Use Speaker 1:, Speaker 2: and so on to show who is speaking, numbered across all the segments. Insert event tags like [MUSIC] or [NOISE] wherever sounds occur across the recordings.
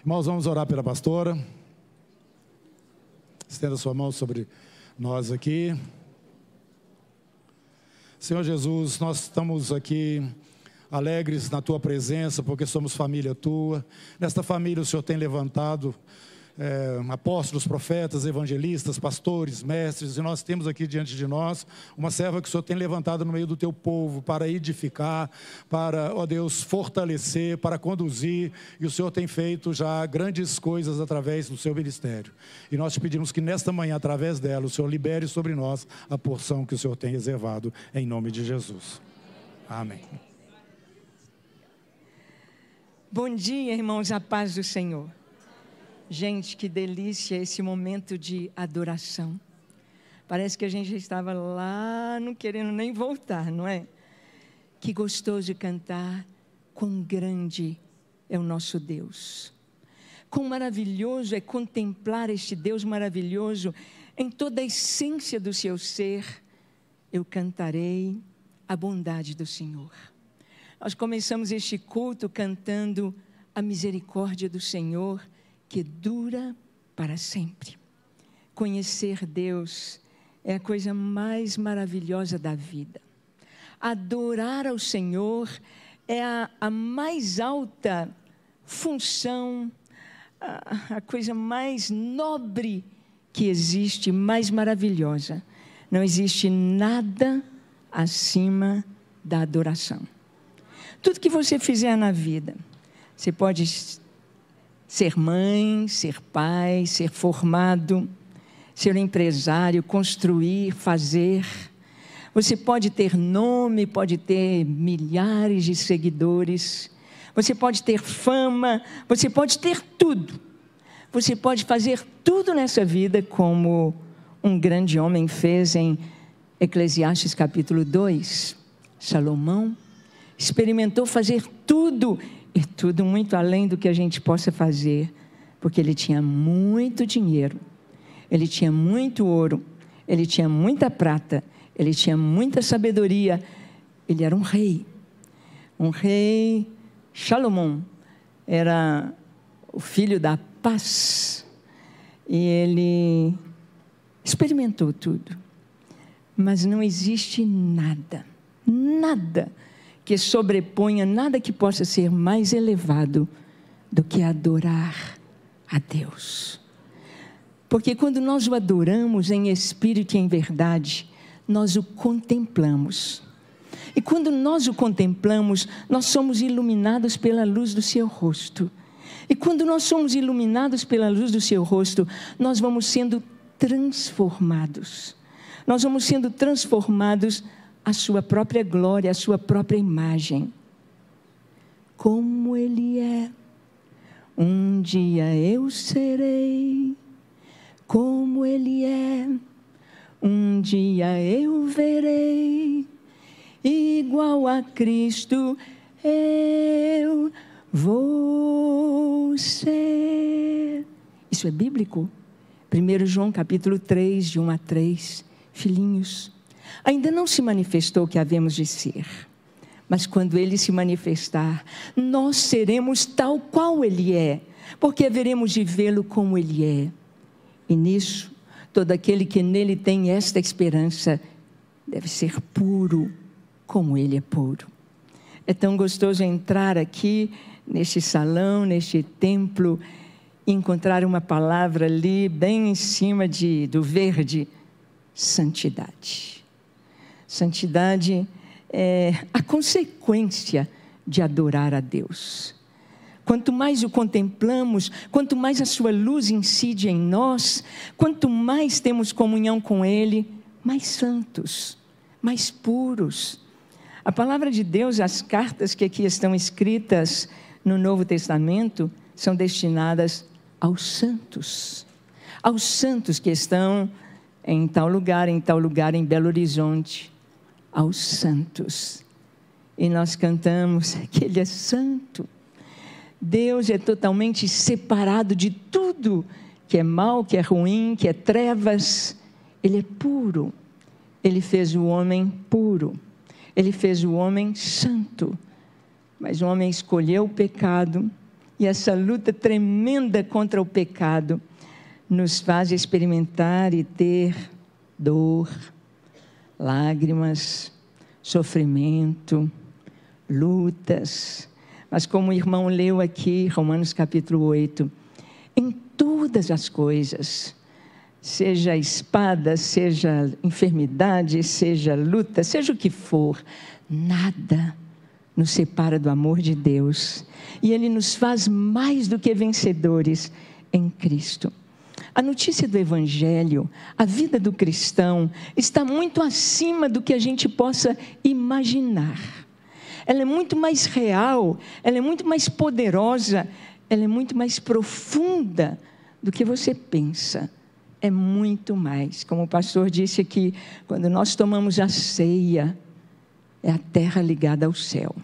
Speaker 1: Irmãos, vamos orar pela pastora. Estenda sua mão sobre nós aqui. Senhor Jesus, nós estamos aqui alegres na tua presença, porque somos família tua. Nesta família o Senhor tem levantado é, apóstolos, profetas, evangelistas, pastores, mestres, e nós temos aqui diante de nós uma serva que o Senhor tem levantado no meio do teu povo para edificar, para, ó Deus, fortalecer, para conduzir, e o Senhor tem feito já grandes coisas através do seu ministério. E nós te pedimos que nesta manhã, através dela, o Senhor libere sobre nós a porção que o Senhor tem reservado, em nome de Jesus. Amém.
Speaker 2: Bom dia, irmãos, a paz do Senhor. Gente, que delícia esse momento de adoração. Parece que a gente estava lá, não querendo nem voltar, não é? Que gostoso cantar, quão grande é o nosso Deus. Quão maravilhoso é contemplar este Deus maravilhoso em toda a essência do seu ser. Eu cantarei a bondade do Senhor. Nós começamos este culto cantando a misericórdia do Senhor que dura para sempre. Conhecer Deus é a coisa mais maravilhosa da vida. Adorar ao Senhor é a, a mais alta função, a, a coisa mais nobre que existe, mais maravilhosa. Não existe nada acima da adoração. Tudo que você fizer na vida, você pode ser mãe, ser pai, ser formado, ser empresário, construir, fazer. Você pode ter nome, pode ter milhares de seguidores, você pode ter fama, você pode ter tudo. Você pode fazer tudo nessa vida como um grande homem fez em Eclesiastes capítulo 2. Salomão experimentou fazer tudo e tudo muito além do que a gente possa fazer, porque ele tinha muito dinheiro, ele tinha muito ouro, ele tinha muita prata, ele tinha muita sabedoria, ele era um rei. Um rei, Salomão, era o filho da paz, e ele experimentou tudo, mas não existe nada, nada que sobreponha nada que possa ser mais elevado do que adorar a Deus. Porque quando nós o adoramos em espírito e em verdade, nós o contemplamos. E quando nós o contemplamos, nós somos iluminados pela luz do seu rosto. E quando nós somos iluminados pela luz do seu rosto, nós vamos sendo transformados. Nós vamos sendo transformados a sua própria glória, a sua própria imagem. Como Ele é, um dia eu serei. Como Ele é, um dia eu verei. Igual a Cristo eu vou ser. Isso é bíblico? 1 João capítulo 3, de 1 a 3. Filhinhos, ainda não se manifestou o que havemos de ser. Mas quando ele se manifestar, nós seremos tal qual ele é, porque haveremos de vê-lo como ele é. E nisso, todo aquele que nele tem esta esperança deve ser puro, como ele é puro. É tão gostoso entrar aqui neste salão, neste templo, e encontrar uma palavra ali bem em cima de, do verde: santidade. Santidade é a consequência de adorar a Deus. Quanto mais o contemplamos, quanto mais a sua luz incide em nós, quanto mais temos comunhão com Ele, mais santos, mais puros. A palavra de Deus, as cartas que aqui estão escritas no Novo Testamento, são destinadas aos santos, aos santos que estão em tal lugar, em tal lugar, em Belo Horizonte, aos santos. E nós cantamos que Ele é santo. Deus é totalmente separado de tudo que é mal, que é ruim, que é trevas. Ele é puro. Ele fez o homem puro. Ele fez o homem santo. Mas o homem escolheu o pecado e essa luta tremenda contra o pecado nos faz experimentar e ter dor, lágrimas, sofrimento, lutas. Mas como o irmão leu aqui, Romanos capítulo 8, em todas as coisas, seja espada, seja enfermidade, seja luta, seja o que for, nada nos separa do amor de Deus. E Ele nos faz mais do que vencedores em Cristo. A notícia do Evangelho, a vida do cristão, está muito acima do que a gente possa imaginar. Ela é muito mais real, ela é muito mais poderosa, ela é muito mais profunda do que você pensa. É muito mais. Como o pastor disse aqui, quando nós tomamos a ceia, é a terra ligada ao céu.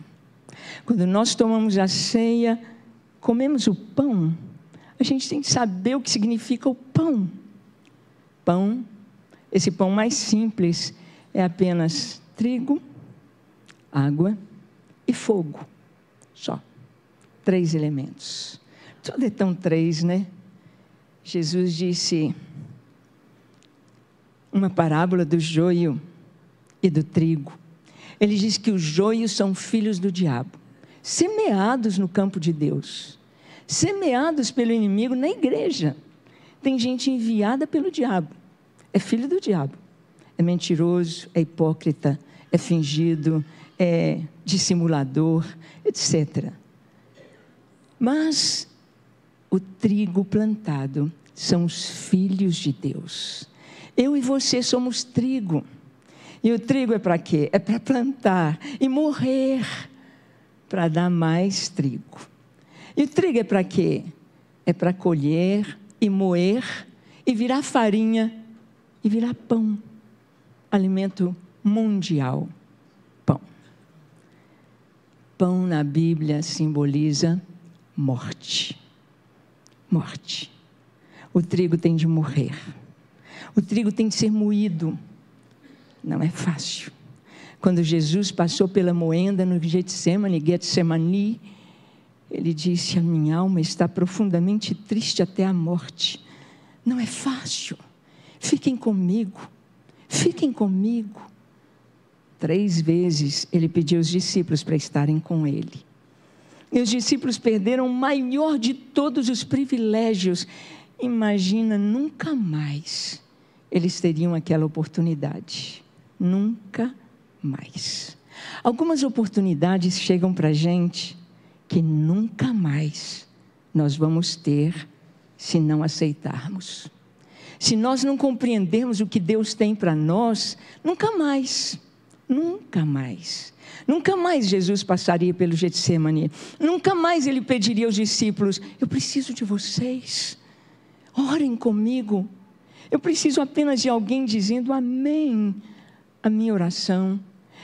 Speaker 2: Quando nós tomamos a ceia, comemos o pão, a gente tem que saber o que significa o pão. Pão, esse pão mais simples, é apenas trigo, água e fogo. Só. Três elementos. Tudo é tão três, né? Jesus disse uma parábola do joio e do trigo. Ele diz que os joios são filhos do diabo, semeados no campo de Deus, semeados pelo inimigo na igreja. Tem gente enviada pelo diabo, é filho do diabo, é mentiroso, é hipócrita, é fingido, é dissimulador, etc. Mas o trigo plantado são os filhos de Deus. Eu e você somos trigo. E o trigo é para quê? É para plantar e morrer para dar mais trigo. E trigo é para quê? É para colher e moer e virar farinha e virar pão. Alimento mundial. Pão. Pão na Bíblia simboliza morte. Morte. O trigo tem de morrer. O trigo tem de ser moído não é fácil. Quando Jesus passou pela moenda no Getsemane, Getsemani, ele disse: A minha alma está profundamente triste até a morte. Não é fácil. Fiquem comigo. Fiquem comigo. Três vezes ele pediu aos discípulos para estarem com ele. E os discípulos perderam o maior de todos os privilégios. Imagina, nunca mais eles teriam aquela oportunidade nunca mais. Algumas oportunidades chegam para a gente que nunca mais nós vamos ter se não aceitarmos. Se nós não compreendermos o que Deus tem para nós, nunca mais, nunca mais. Nunca mais Jesus passaria pelo Getsemane. Nunca mais ele pediria aos discípulos: Eu preciso de vocês. Orem comigo. Eu preciso apenas de alguém dizendo amém a minha oração.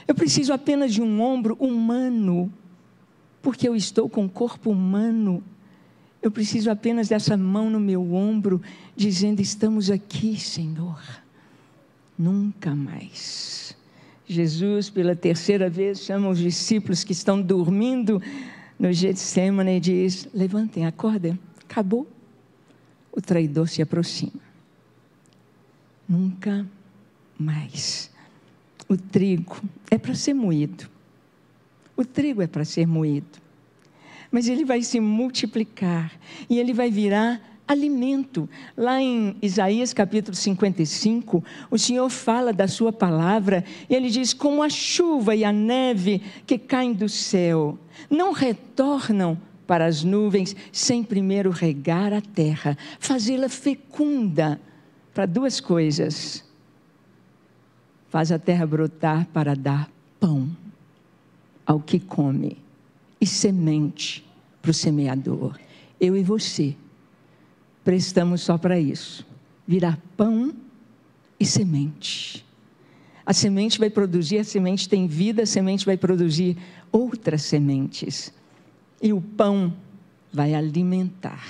Speaker 2: Eu preciso apenas de um ombro humano, porque eu estou com o corpo humano. Eu preciso apenas dessa mão no meu ombro, dizendo: Estamos aqui, Senhor. Nunca mais. Jesus, pela terceira vez, chama os discípulos que estão dormindo no Getsemane e diz: Levantem, acordem, acabou. O traidor se aproxima. Nunca mais o trigo é para ser moído. O trigo é para ser moído. Mas ele vai se multiplicar e ele vai virar alimento. Lá em Isaías capítulo 55, o Senhor fala da sua palavra e ele diz: Como a chuva e a neve que caem do céu, não retornam para as nuvens sem primeiro regar a terra, fazê-la fecunda para duas coisas faz a terra brotar para dar pão ao que come e semente para o semeador. Eu e você prestamos só para isso virar pão e semente. A semente vai produzir, a semente tem vida, a semente vai produzir outras sementes. E o pão vai alimentar,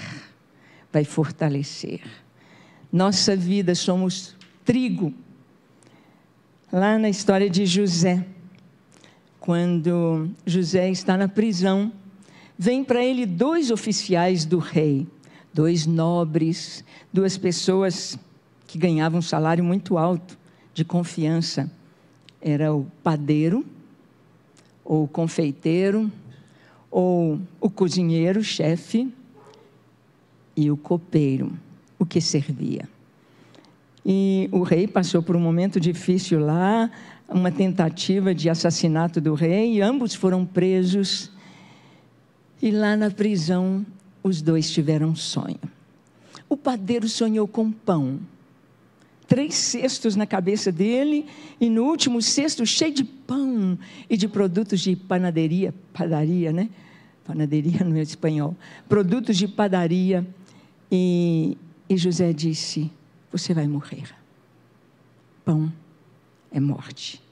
Speaker 2: vai fortalecer. Nossa vida somos trigo lá na história de José. Quando José está na prisão, vem para ele dois oficiais do rei, dois nobres, duas pessoas que ganhavam um salário muito alto, de confiança. Era o padeiro, ou o confeiteiro, ou o cozinheiro, chefe, e o copeiro, o que servia. E o rei passou por um momento difícil lá, uma tentativa de assassinato do rei, e ambos foram presos. E lá na prisão, os dois tiveram um sonho. O padeiro sonhou com pão. Três cestos na cabeça dele, e no último cesto, cheio de pão e de produtos de panaderia, padaria, né? Panaderia no espanhol. Produtos de padaria. E, e José disse: Você vai morrer. Pão é morte.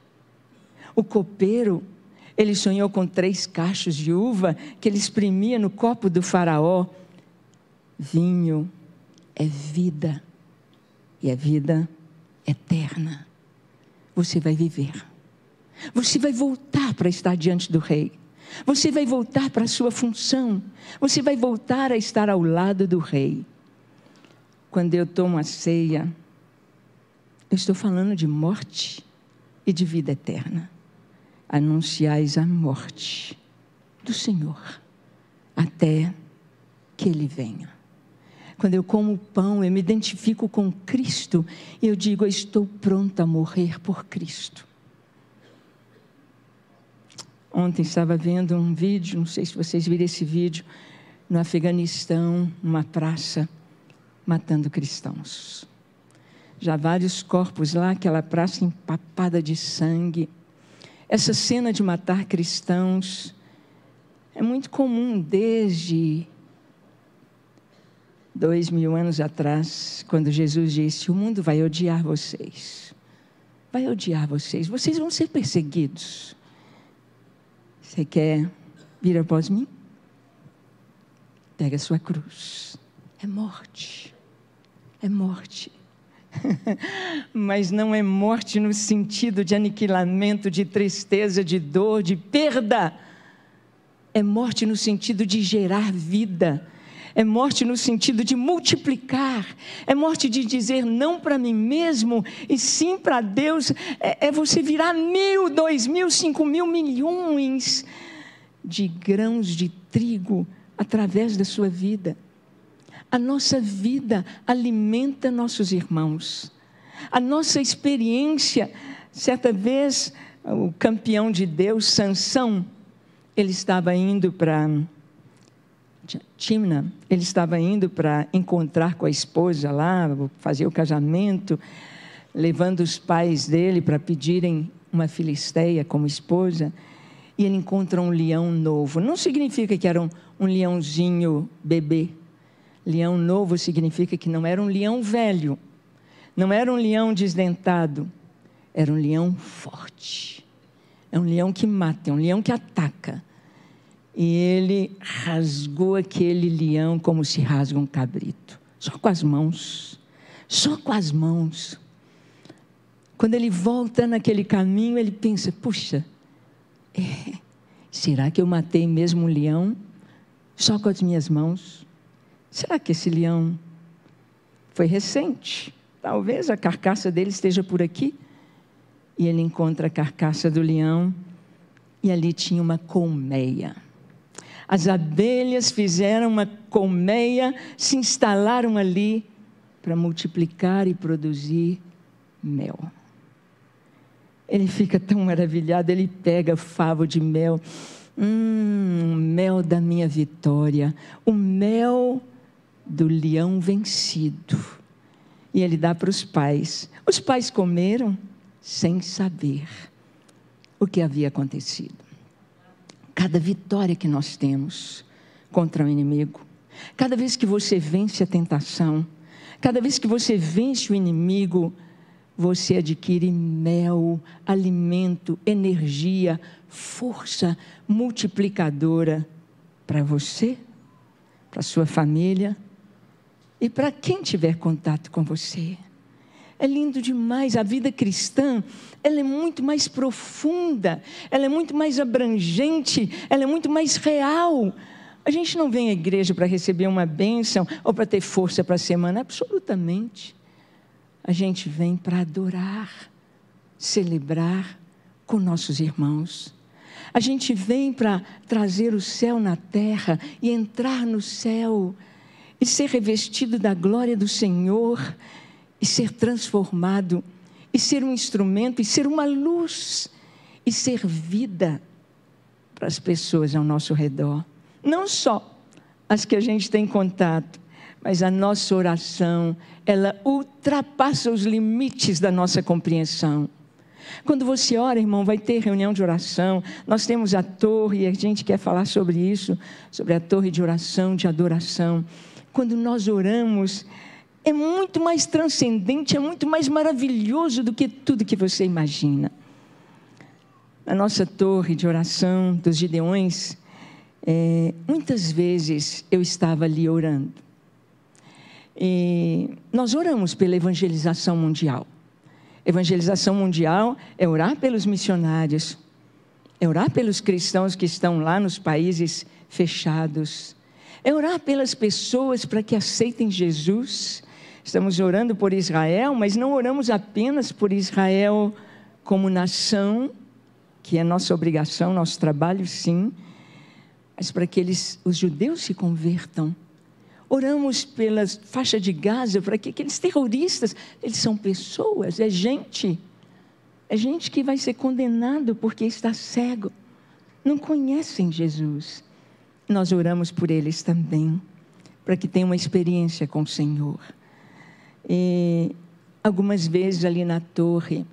Speaker 2: O copeiro, ele sonhou com três cachos de uva que ele exprimia no copo do faraó. Vinho é vida, e a vida eterna. Você vai viver. Você vai voltar para estar diante do rei. Você vai voltar para a sua função. Você vai voltar a estar ao lado do rei. Quando eu tomo a ceia, eu estou falando de morte e de vida eterna. Anunciais a morte do Senhor até que Ele venha. Quando eu como pão, eu me identifico com Cristo e eu digo: eu estou pronta a morrer por Cristo. Ontem estava vendo um vídeo, não sei se vocês viram esse vídeo, no Afeganistão, uma praça, matando cristãos já vários corpos lá, aquela praça empapada de sangue. Essa cena de matar cristãos é muito comum desde dois mil anos atrás, quando Jesus disse: O mundo vai odiar vocês. Vai odiar vocês. Vocês vão ser perseguidos. Você quer vir após mim? Pega a sua cruz. É morte. É morte. [LAUGHS] Mas não é morte no sentido de aniquilamento, de tristeza, de dor, de perda. É morte no sentido de gerar vida. É morte no sentido de multiplicar. É morte de dizer não para mim mesmo e sim para Deus. É, é você virar mil, dois mil, cinco mil, milhões de grãos de trigo através da sua vida. A nossa vida alimenta nossos irmãos. A nossa experiência, certa vez, o campeão de Deus, Sansão, ele estava indo para Timna, ele estava indo para encontrar com a esposa lá, fazer o casamento, levando os pais dele para pedirem uma filisteia como esposa, e ele encontra um leão novo. Não significa que era um, um leãozinho bebê, Leão novo significa que não era um leão velho, não era um leão desdentado, era um leão forte. É um leão que mata, é um leão que ataca. E ele rasgou aquele leão como se rasga um cabrito, só com as mãos, só com as mãos. Quando ele volta naquele caminho, ele pensa: puxa, é, será que eu matei mesmo um leão só com as minhas mãos? Será que esse leão foi recente? Talvez a carcaça dele esteja por aqui. E ele encontra a carcaça do leão e ali tinha uma colmeia. As abelhas fizeram uma colmeia, se instalaram ali para multiplicar e produzir mel. Ele fica tão maravilhado, ele pega favo de mel. Hum, mel da minha vitória. O mel do leão vencido. E ele dá para os pais. Os pais comeram sem saber o que havia acontecido. Cada vitória que nós temos contra o inimigo, cada vez que você vence a tentação, cada vez que você vence o inimigo, você adquire mel, alimento, energia, força multiplicadora para você, para sua família e para quem tiver contato com você. É lindo demais. A vida cristã, ela é muito mais profunda, ela é muito mais abrangente, ela é muito mais real. A gente não vem à igreja para receber uma bênção ou para ter força para a semana, absolutamente. A gente vem para adorar, celebrar com nossos irmãos. A gente vem para trazer o céu na terra e entrar no céu e ser revestido da glória do Senhor e ser transformado e ser um instrumento e ser uma luz e ser vida para as pessoas ao nosso redor. Não só as que a gente tem contato, mas a nossa oração, ela ultrapassa os limites da nossa compreensão. Quando você ora, irmão, vai ter reunião de oração. Nós temos a torre, e a gente quer falar sobre isso, sobre a torre de oração, de adoração. Quando nós oramos, é muito mais transcendente, é muito mais maravilhoso do que tudo que você imagina. Na nossa torre de oração dos Gideões, é, muitas vezes eu estava ali orando. E nós oramos pela evangelização mundial. Evangelização mundial é orar pelos missionários, é orar pelos cristãos que estão lá nos países fechados, é orar pelas pessoas para que aceitem Jesus. Estamos orando por Israel, mas não oramos apenas por Israel como nação, que é nossa obrigação, nosso trabalho, sim, mas para que eles, os judeus se convertam Oramos pela faixa de Gaza para que aqueles terroristas, eles são pessoas, é gente. É gente que vai ser condenado porque está cego. Não conhecem Jesus. Nós oramos por eles também, para que tenham uma experiência com o Senhor. E algumas vezes ali na torre,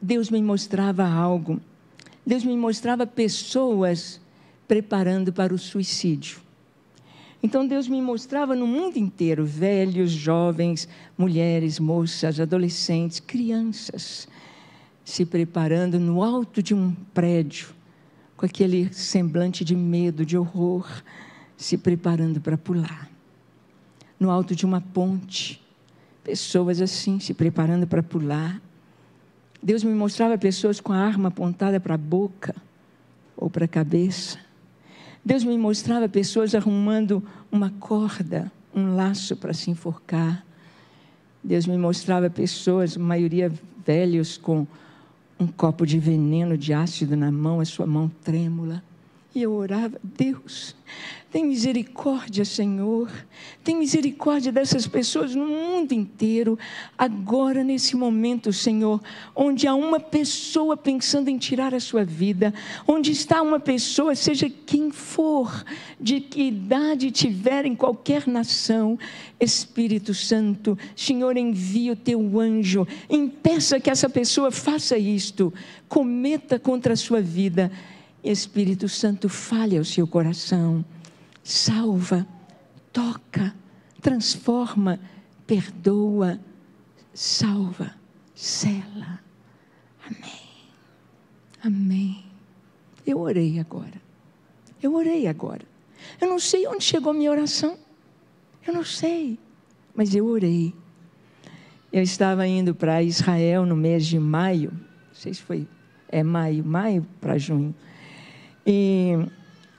Speaker 2: Deus me mostrava algo. Deus me mostrava pessoas preparando para o suicídio. Então Deus me mostrava no mundo inteiro velhos, jovens, mulheres, moças, adolescentes, crianças se preparando no alto de um prédio, com aquele semblante de medo, de horror, se preparando para pular. No alto de uma ponte, pessoas assim se preparando para pular. Deus me mostrava pessoas com a arma apontada para a boca ou para a cabeça Deus me mostrava pessoas arrumando uma corda, um laço para se enforcar. Deus me mostrava pessoas, a maioria velhos, com um copo de veneno de ácido na mão, a sua mão trêmula. E eu orava, Deus, tem misericórdia, Senhor. Tem misericórdia dessas pessoas no mundo inteiro. Agora, nesse momento, Senhor, onde há uma pessoa pensando em tirar a sua vida, onde está uma pessoa, seja quem for, de que idade tiver em qualquer nação, Espírito Santo, Senhor, envia o teu anjo, impeça que essa pessoa faça isto, cometa contra a sua vida Espírito Santo, fale ao seu coração, salva, toca, transforma, perdoa, salva, cela. Amém. Amém. Eu orei agora. Eu orei agora. Eu não sei onde chegou a minha oração. Eu não sei. Mas eu orei. Eu estava indo para Israel no mês de maio. Não sei se foi. É maio, maio para junho. E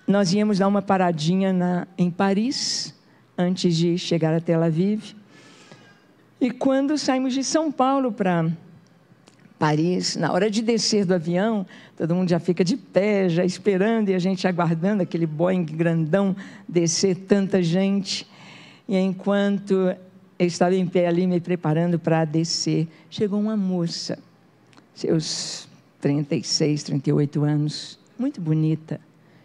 Speaker 2: nós íamos dar uma paradinha na, em Paris, antes de chegar a Tel Aviv. E quando saímos de São Paulo para Paris, na hora de descer do avião, todo mundo já fica de pé, já esperando, e a gente aguardando aquele Boeing grandão descer tanta gente. E enquanto eu estava em pé ali me preparando para descer, chegou uma moça, seus 36, 38 anos, muito bonita,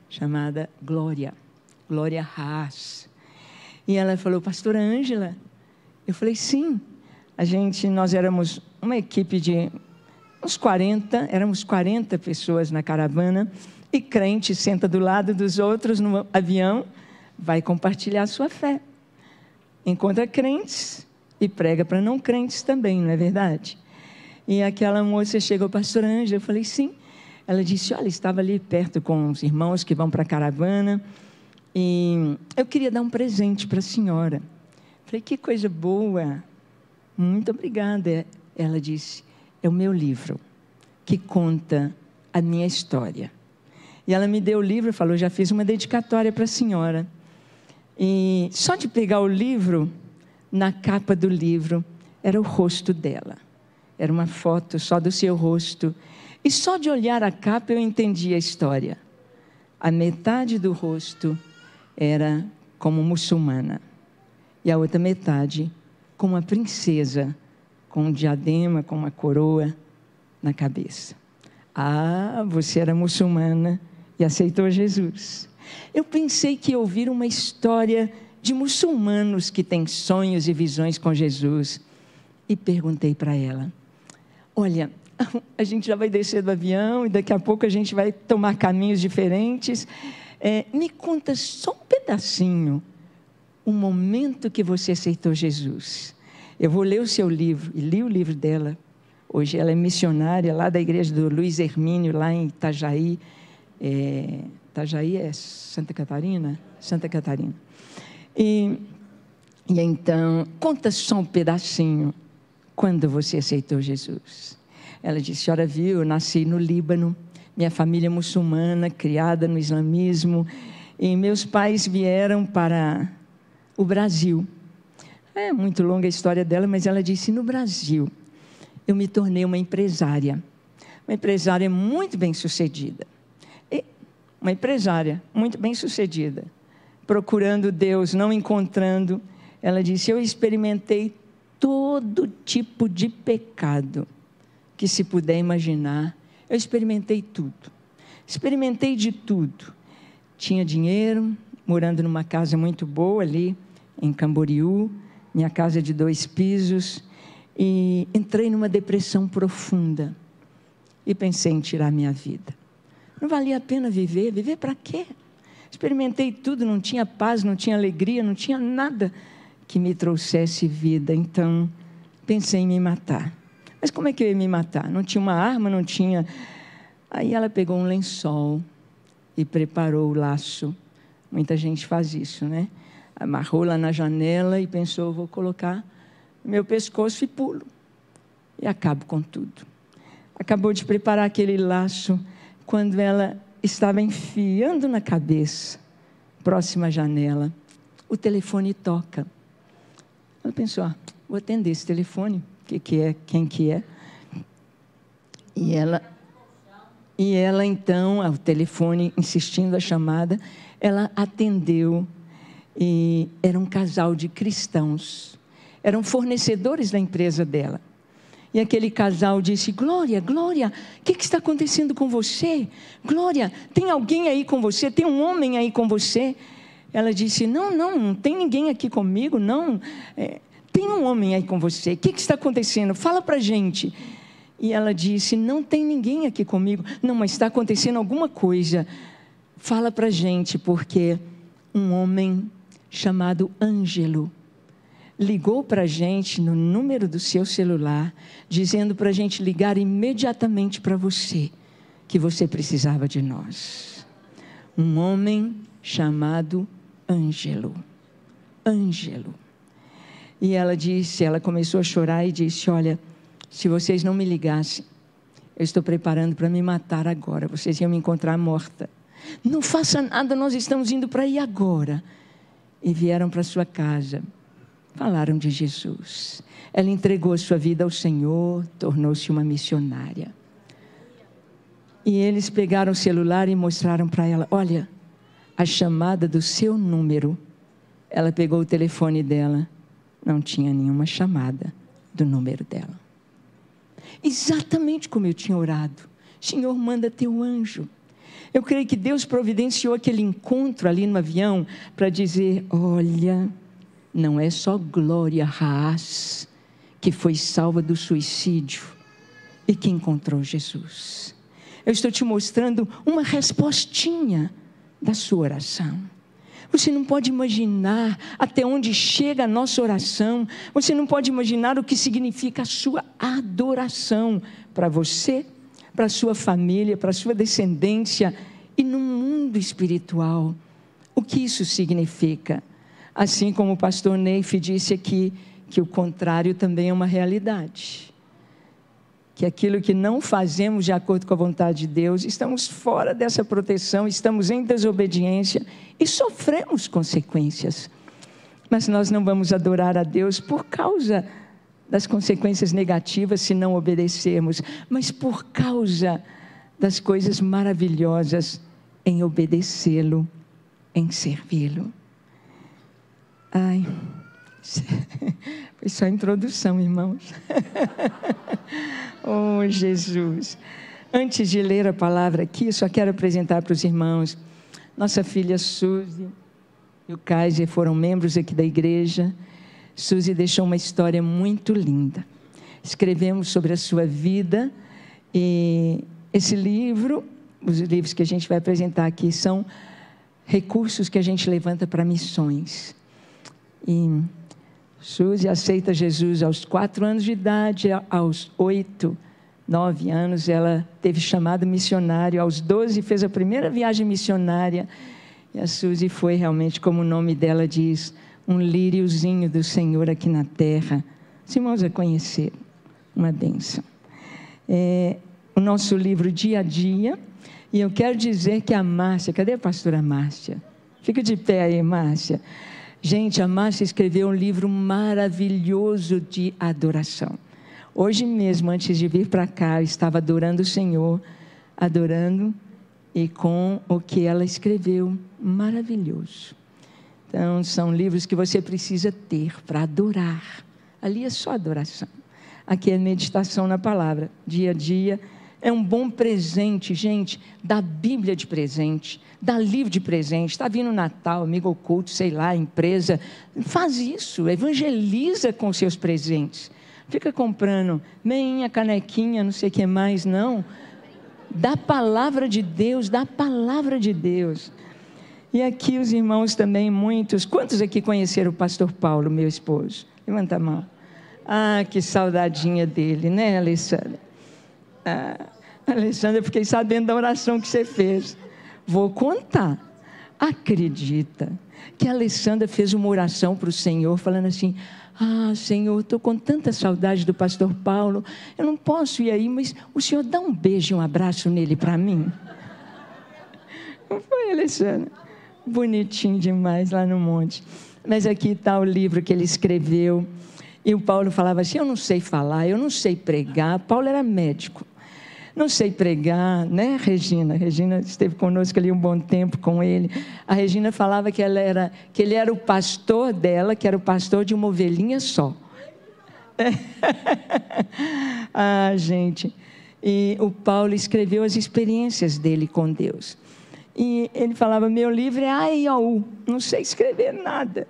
Speaker 2: chamada Glória, Glória Haas. E ela falou, pastora Ângela, eu falei, sim. A gente, nós éramos uma equipe de uns 40, éramos 40 pessoas na caravana, e crente senta do lado dos outros no avião, vai compartilhar a sua fé. Encontra crentes e prega para não crentes também, não é verdade? E aquela moça chegou, pastora Ângela, eu falei, sim. Ela disse: Olha, estava ali perto com os irmãos que vão para a caravana e eu queria dar um presente para a senhora. Falei: Que coisa boa. Muito obrigada. Ela disse: É o meu livro que conta a minha história. E ela me deu o livro e falou: Já fiz uma dedicatória para a senhora. E só de pegar o livro, na capa do livro, era o rosto dela. Era uma foto só do seu rosto. E só de olhar a capa eu entendi a história. A metade do rosto era como muçulmana e a outra metade como uma princesa, com um diadema, com uma coroa na cabeça. Ah, você era muçulmana e aceitou Jesus. Eu pensei que ouvir uma história de muçulmanos que têm sonhos e visões com Jesus. E perguntei para ela: Olha, [LAUGHS] a gente já vai descer do avião e daqui a pouco a gente vai tomar caminhos diferentes. É, me conta só um pedacinho, o momento que você aceitou Jesus. Eu vou ler o seu livro, e li o livro dela. Hoje ela é missionária lá da igreja do Luiz Hermínio, lá em Itajaí. É, Itajaí é Santa Catarina? Santa Catarina. E, e então, conta só um pedacinho quando você aceitou Jesus. Ela disse: Senhora viu, eu nasci no Líbano, minha família é muçulmana, criada no islamismo, e meus pais vieram para o Brasil. É muito longa a história dela, mas ela disse: no Brasil, eu me tornei uma empresária. Uma empresária muito bem sucedida. E uma empresária muito bem sucedida. Procurando Deus, não encontrando. Ela disse: Eu experimentei todo tipo de pecado que se puder imaginar. Eu experimentei tudo. Experimentei de tudo. Tinha dinheiro, morando numa casa muito boa ali em Camboriú, minha casa de dois pisos, e entrei numa depressão profunda e pensei em tirar minha vida. Não valia a pena viver, viver para quê? Experimentei tudo, não tinha paz, não tinha alegria, não tinha nada que me trouxesse vida. Então, pensei em me matar. Mas como é que eu ia me matar? Não tinha uma arma, não tinha. Aí ela pegou um lençol e preparou o laço. Muita gente faz isso, né? Amarrou lá na janela e pensou: vou colocar meu pescoço e pulo. E acabo com tudo. Acabou de preparar aquele laço quando ela estava enfiando na cabeça, próxima à janela. O telefone toca. Ela pensou: ah, vou atender esse telefone, que, que é, quem que é. E ela, e ela então, ao telefone insistindo a chamada, ela atendeu e era um casal de cristãos, eram fornecedores da empresa dela. E aquele casal disse: Glória, Glória, o que, que, está acontecendo com você? Glória, tem alguém aí com você? Tem um homem aí com você? Ela disse: Não, não, não tem ninguém aqui comigo, não. É, tem um homem aí com você. O que, que está acontecendo? Fala para gente. E ela disse: Não tem ninguém aqui comigo. Não, mas está acontecendo alguma coisa. Fala para gente, porque um homem chamado Ângelo ligou para a gente no número do seu celular, dizendo para a gente ligar imediatamente para você, que você precisava de nós. Um homem chamado Ângelo. Ângelo. E ela disse, ela começou a chorar e disse: Olha, se vocês não me ligassem, eu estou preparando para me matar agora, vocês iam me encontrar morta. Não faça nada, nós estamos indo para aí agora. E vieram para sua casa, falaram de Jesus. Ela entregou sua vida ao Senhor, tornou-se uma missionária. E eles pegaram o celular e mostraram para ela: Olha, a chamada do seu número. Ela pegou o telefone dela, não tinha nenhuma chamada do número dela. Exatamente como eu tinha orado. Senhor, manda teu anjo. Eu creio que Deus providenciou aquele encontro ali no avião para dizer: olha, não é só Glória Haas que foi salva do suicídio e que encontrou Jesus. Eu estou te mostrando uma respostinha da sua oração. Você não pode imaginar até onde chega a nossa oração. Você não pode imaginar o que significa a sua adoração para você, para a sua família, para a sua descendência e no mundo espiritual. O que isso significa? Assim como o pastor Neif disse aqui, que o contrário também é uma realidade. Que aquilo que não fazemos de acordo com a vontade de Deus, estamos fora dessa proteção, estamos em desobediência e sofremos consequências. Mas nós não vamos adorar a Deus por causa das consequências negativas se não obedecermos, mas por causa das coisas maravilhosas em obedecê-lo, em servi-lo. Ai, [LAUGHS] só a introdução, irmãos. [LAUGHS] oh, Jesus. Antes de ler a palavra aqui, só quero apresentar para os irmãos. Nossa filha Suzy e o Kaiser foram membros aqui da igreja. Suzy deixou uma história muito linda. Escrevemos sobre a sua vida e esse livro, os livros que a gente vai apresentar aqui, são recursos que a gente levanta para missões. E Suzy aceita Jesus aos quatro anos de idade, aos oito, nove anos, ela teve chamado missionário, aos doze fez a primeira viagem missionária. E a Suzy foi realmente, como o nome dela diz, um líriozinho do Senhor aqui na terra. Os irmãos a conhecer, uma bênção. É, o nosso livro Dia a Dia, e eu quero dizer que a Márcia, cadê a pastora Márcia? Fica de pé aí, Márcia. Gente, a Márcia escreveu um livro maravilhoso de adoração. Hoje mesmo, antes de vir para cá, eu estava adorando o Senhor, adorando e com o que ela escreveu, maravilhoso. Então, são livros que você precisa ter para adorar. Ali é só adoração. Aqui é meditação na palavra, dia a dia. É um bom presente, gente. Dá Bíblia de presente, dá livro de presente. Está vindo Natal, amigo oculto, sei lá, empresa. Faz isso, evangeliza com seus presentes. Fica comprando meinha, canequinha, não sei o que mais, não. Da palavra de Deus, da palavra de Deus. E aqui os irmãos também, muitos. Quantos aqui conheceram o pastor Paulo, meu esposo? Levanta a mão. Ah, que saudadinha dele, né, Alessandra? Ah, Alessandra, fiquei sabendo da oração que você fez. Vou contar. Acredita que a Alessandra fez uma oração para o Senhor, falando assim: Ah, Senhor, estou com tanta saudade do pastor Paulo, eu não posso ir aí, mas o Senhor dá um beijo e um abraço nele para mim. Não foi, Alessandra? bonitinho demais lá no monte. Mas aqui está o livro que ele escreveu. E o Paulo falava assim: Eu não sei falar, eu não sei pregar. Paulo era médico. Não sei pregar, né, Regina? Regina esteve conosco ali um bom tempo com ele. A Regina falava que, ela era, que ele era o pastor dela, que era o pastor de uma ovelhinha só. [LAUGHS] ah, gente. E o Paulo escreveu as experiências dele com Deus. E ele falava: Meu livro é AIAU, não sei escrever nada.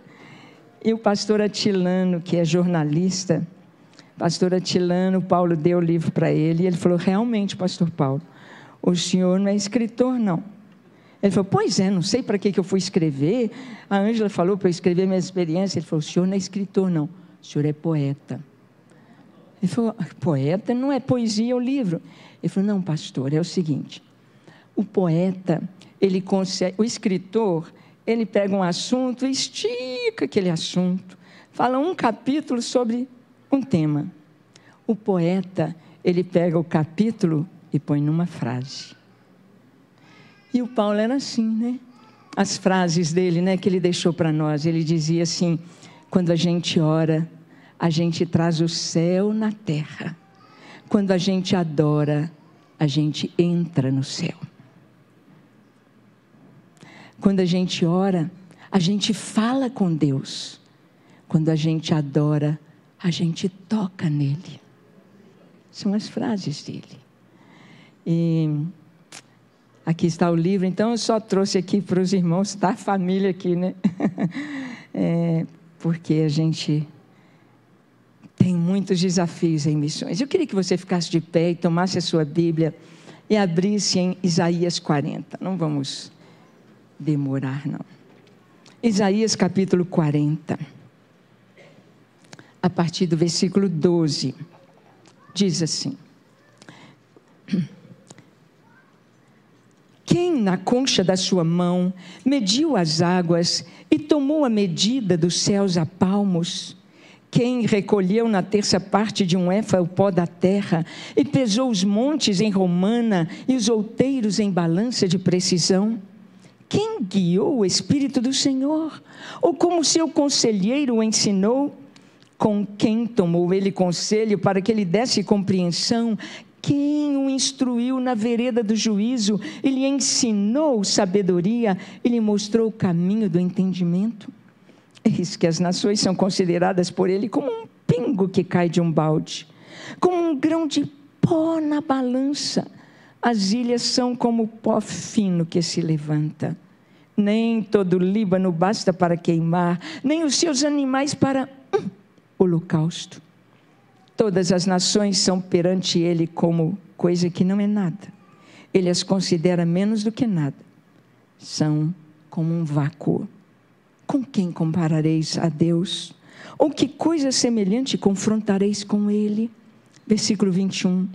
Speaker 2: E o pastor Atilano, que é jornalista, pastor Atilano, Paulo deu o livro para ele, e ele falou: Realmente, pastor Paulo, o senhor não é escritor, não. Ele falou: Pois é, não sei para que, que eu fui escrever. A Ângela falou para eu escrever minha experiência. Ele falou: O senhor não é escritor, não. O senhor é poeta. Ele falou: Poeta não é poesia, é o livro. Ele falou: Não, pastor, é o seguinte. O poeta, ele consegue, o escritor, ele pega um assunto, estica aquele assunto, fala um capítulo sobre um tema. O poeta, ele pega o capítulo e põe numa frase. E o Paulo era assim, né? As frases dele, né, que ele deixou para nós, ele dizia assim: quando a gente ora, a gente traz o céu na terra. Quando a gente adora, a gente entra no céu. Quando a gente ora, a gente fala com Deus. Quando a gente adora, a gente toca nele. São as frases dele. E aqui está o livro, então eu só trouxe aqui para os irmãos, está a família aqui, né? [LAUGHS] É, porque a gente tem muitos desafios em missões. Eu queria que você ficasse de pé e tomasse a sua Bíblia e abrisse em Isaías 40. Não vamos demorar, não. Isaías capítulo 40, a partir do versículo 12, diz assim: Quem na concha da sua mão mediu as águas e tomou a medida dos céus a palmos? quem recolheu na terça parte de um éfa o pó da terra e pesou os montes em romana e os outeiros em balança de precisão? Quem guiou o Espírito do Senhor? Ou como seu conselheiro o ensinou? Com quem tomou ele conselho para que ele desse compreensão? Quem o instruiu na vereda do juízo e lhe ensinou sabedoria e lhe mostrou o caminho do entendimento? Eis que as nações são consideradas por ele como um pingo que cai de um balde, como um grão de pó na balança. As ilhas são como pó fino que se levanta. Nem todo o Líbano basta para queimar, nem os seus animais para holocausto. Todas as nações são perante ele como coisa que não é nada. Ele as considera menos do que nada. São como um vácuo. Com quem comparareis a Deus? Ou que coisa semelhante confrontareis com Ele? Versículo 21.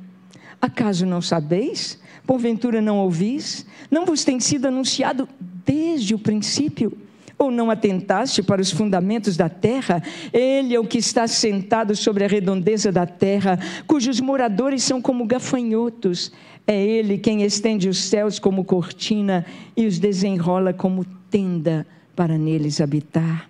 Speaker 2: Acaso não sabeis? Porventura não ouvis? Não vos tem sido anunciado desde o princípio? Ou não atentaste para os fundamentos da terra? Ele é o que está sentado sobre a redondeza da terra, cujos moradores são como gafanhotos. É ele quem estende os céus como cortina e os desenrola como tenda para neles habitar.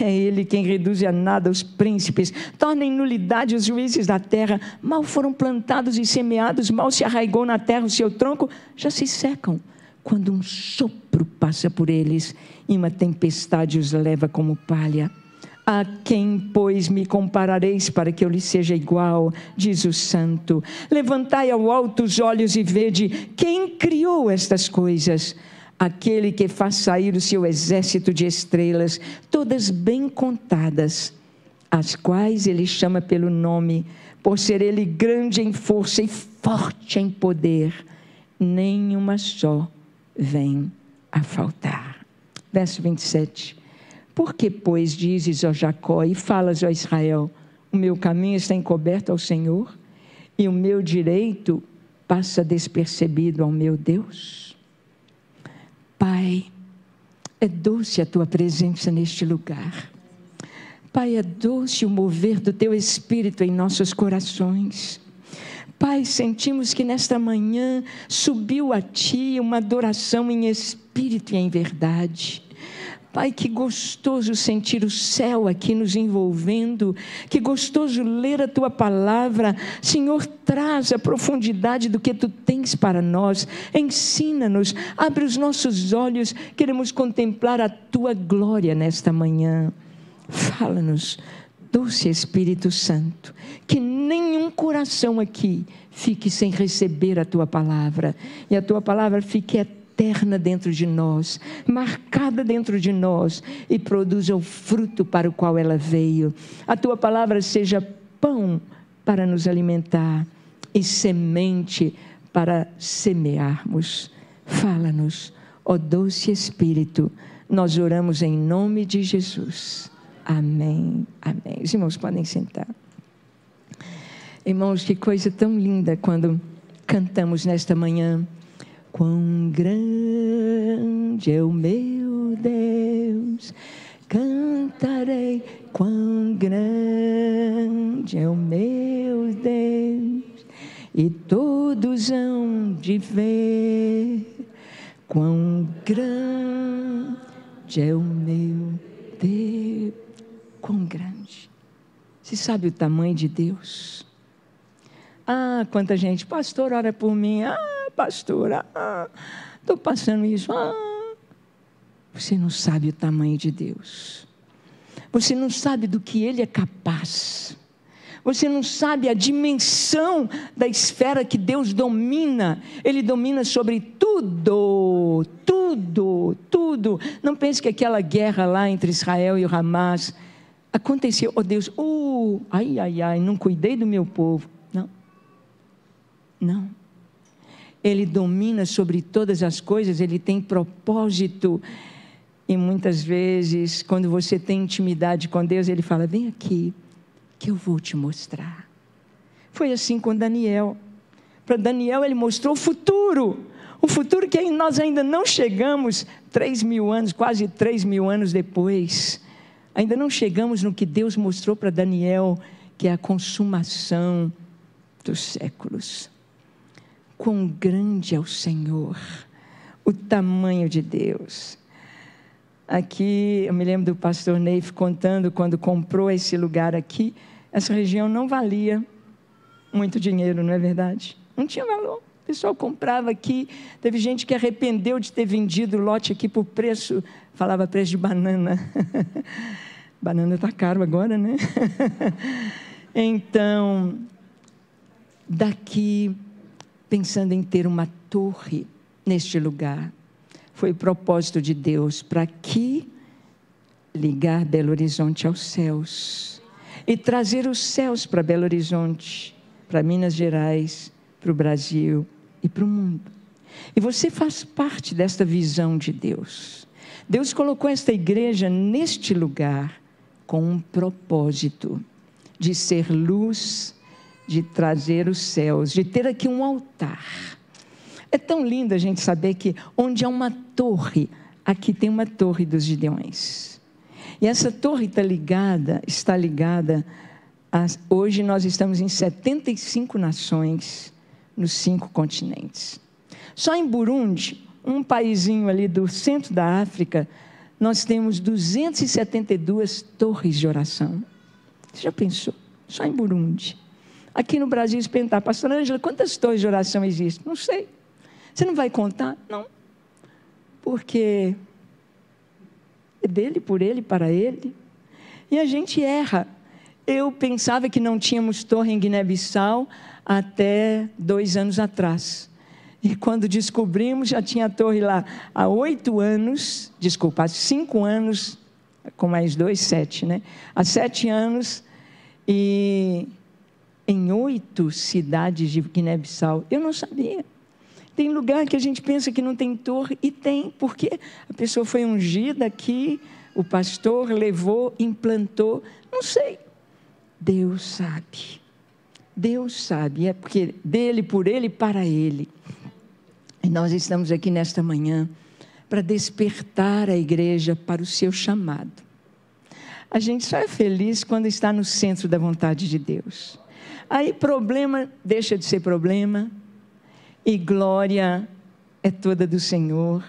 Speaker 2: É Ele quem reduz a nada os príncipes, torna em nulidade os juízes da terra. Mal foram plantados e semeados, mal se arraigou na terra o seu tronco, já se secam. Quando um sopro passa por eles e uma tempestade os leva como palha. A quem, pois, me comparareis para que eu lhe seja igual? Diz o Santo. Levantai ao alto os olhos e vede quem criou estas coisas aquele que faz sair o seu exército de estrelas, todas bem contadas, as quais ele chama pelo nome, por ser ele grande em força e forte em poder, nenhuma só vem a faltar. Verso 27. Por que, pois, dizes, ó Jacó, e falas, ó Israel, o meu caminho está encoberto ao Senhor, e o meu direito passa despercebido ao meu Deus? Pai, é doce a tua presença neste lugar. Pai, é doce o mover do teu espírito em nossos corações. Pai, sentimos que nesta manhã subiu a ti uma adoração em espírito e em verdade. Pai, que gostoso sentir o céu aqui nos envolvendo, que gostoso ler a tua palavra. Senhor, traz a profundidade do que tu tens para nós, ensina-nos, abre os nossos olhos, queremos contemplar a tua glória nesta manhã. Fala-nos, doce Espírito Santo, que nenhum coração aqui fique sem receber a tua palavra, e a tua palavra fique eterna dentro de nós, marcada dentro de nós e produza o fruto para o qual ela veio. A tua palavra seja pão para nos alimentar e semente para semearmos. Fala-nos, ó doce Espírito, nós oramos em nome de Jesus. Amém. Amém. Os irmãos podem sentar. Irmãos, que coisa tão linda quando cantamos nesta manhã Quão grande é o meu Deus, cantarei. Quão grande é o meu Deus, e todos hão de ver. Quão grande é o meu Deus, quão grande. Você sabe o tamanho de Deus? Ah, quanta gente, pastor, ora por mim. Ah, pastora, estou ah, passando isso. Ah. Você não sabe o tamanho de Deus. Você não sabe do que Ele é capaz. Você não sabe a dimensão da esfera que Deus domina. Ele domina sobre tudo, tudo, tudo. Não pense que aquela guerra lá entre Israel e o Hamas aconteceu. Oh Deus, uh, ai, ai, ai, não cuidei do meu povo. Não. Ele domina sobre todas as coisas, ele tem propósito. E muitas vezes, quando você tem intimidade com Deus, ele fala: Vem aqui, que eu vou te mostrar. Foi assim com Daniel. Para Daniel, ele mostrou o futuro. O futuro que nós ainda não chegamos, três mil anos, quase três mil anos depois. Ainda não chegamos no que Deus mostrou para Daniel, que é a consumação dos séculos. Quão grande é o Senhor, o tamanho de Deus. Aqui, eu me lembro do pastor Neif contando quando comprou esse lugar aqui, essa região não valia muito dinheiro, não é verdade? Não tinha valor. O pessoal comprava aqui. Teve gente que arrependeu de ter vendido o lote aqui por preço, falava preço de banana. [LAUGHS] banana está caro agora, né? [LAUGHS] então, daqui, pensando em ter uma torre neste lugar, foi o propósito de Deus para aqui ligar Belo Horizonte aos céus e trazer os céus para Belo Horizonte, para Minas Gerais, para o Brasil e para o mundo. E você faz parte desta visão de Deus. Deus colocou esta igreja neste lugar com um propósito de ser luz, de trazer os céus, de ter aqui um altar. É tão lindo a gente saber que onde há uma torre, aqui tem uma torre dos Gideões. E essa torre está ligada, está ligada. A, hoje nós estamos em 75 nações nos cinco continentes. Só em Burundi, um paísinho ali do centro da África, nós temos 272 torres de oração. Você já pensou? Só em Burundi. Aqui no Brasil, se pastor Ângela, quantas torres de oração existem? Não sei. Você não vai contar? Não. Porque é dele, por ele, para ele. E a gente erra. Eu pensava que não tínhamos torre em Guiné-Bissau até dois anos atrás. E quando descobrimos, já tinha a torre lá há oito anos, desculpa, há cinco anos, com mais dois, sete, né? Há sete anos, e em oito cidades de Guiné-Bissau. Eu não sabia. Tem lugar que a gente pensa que não tem torre, e tem, porque a pessoa foi ungida aqui, o pastor levou, implantou, não sei. Deus sabe. Deus sabe, é porque dele, por ele, para ele. E nós estamos aqui nesta manhã para despertar a igreja para o seu chamado. A gente só é feliz quando está no centro da vontade de Deus. Aí problema deixa de ser problema, e glória é toda do Senhor,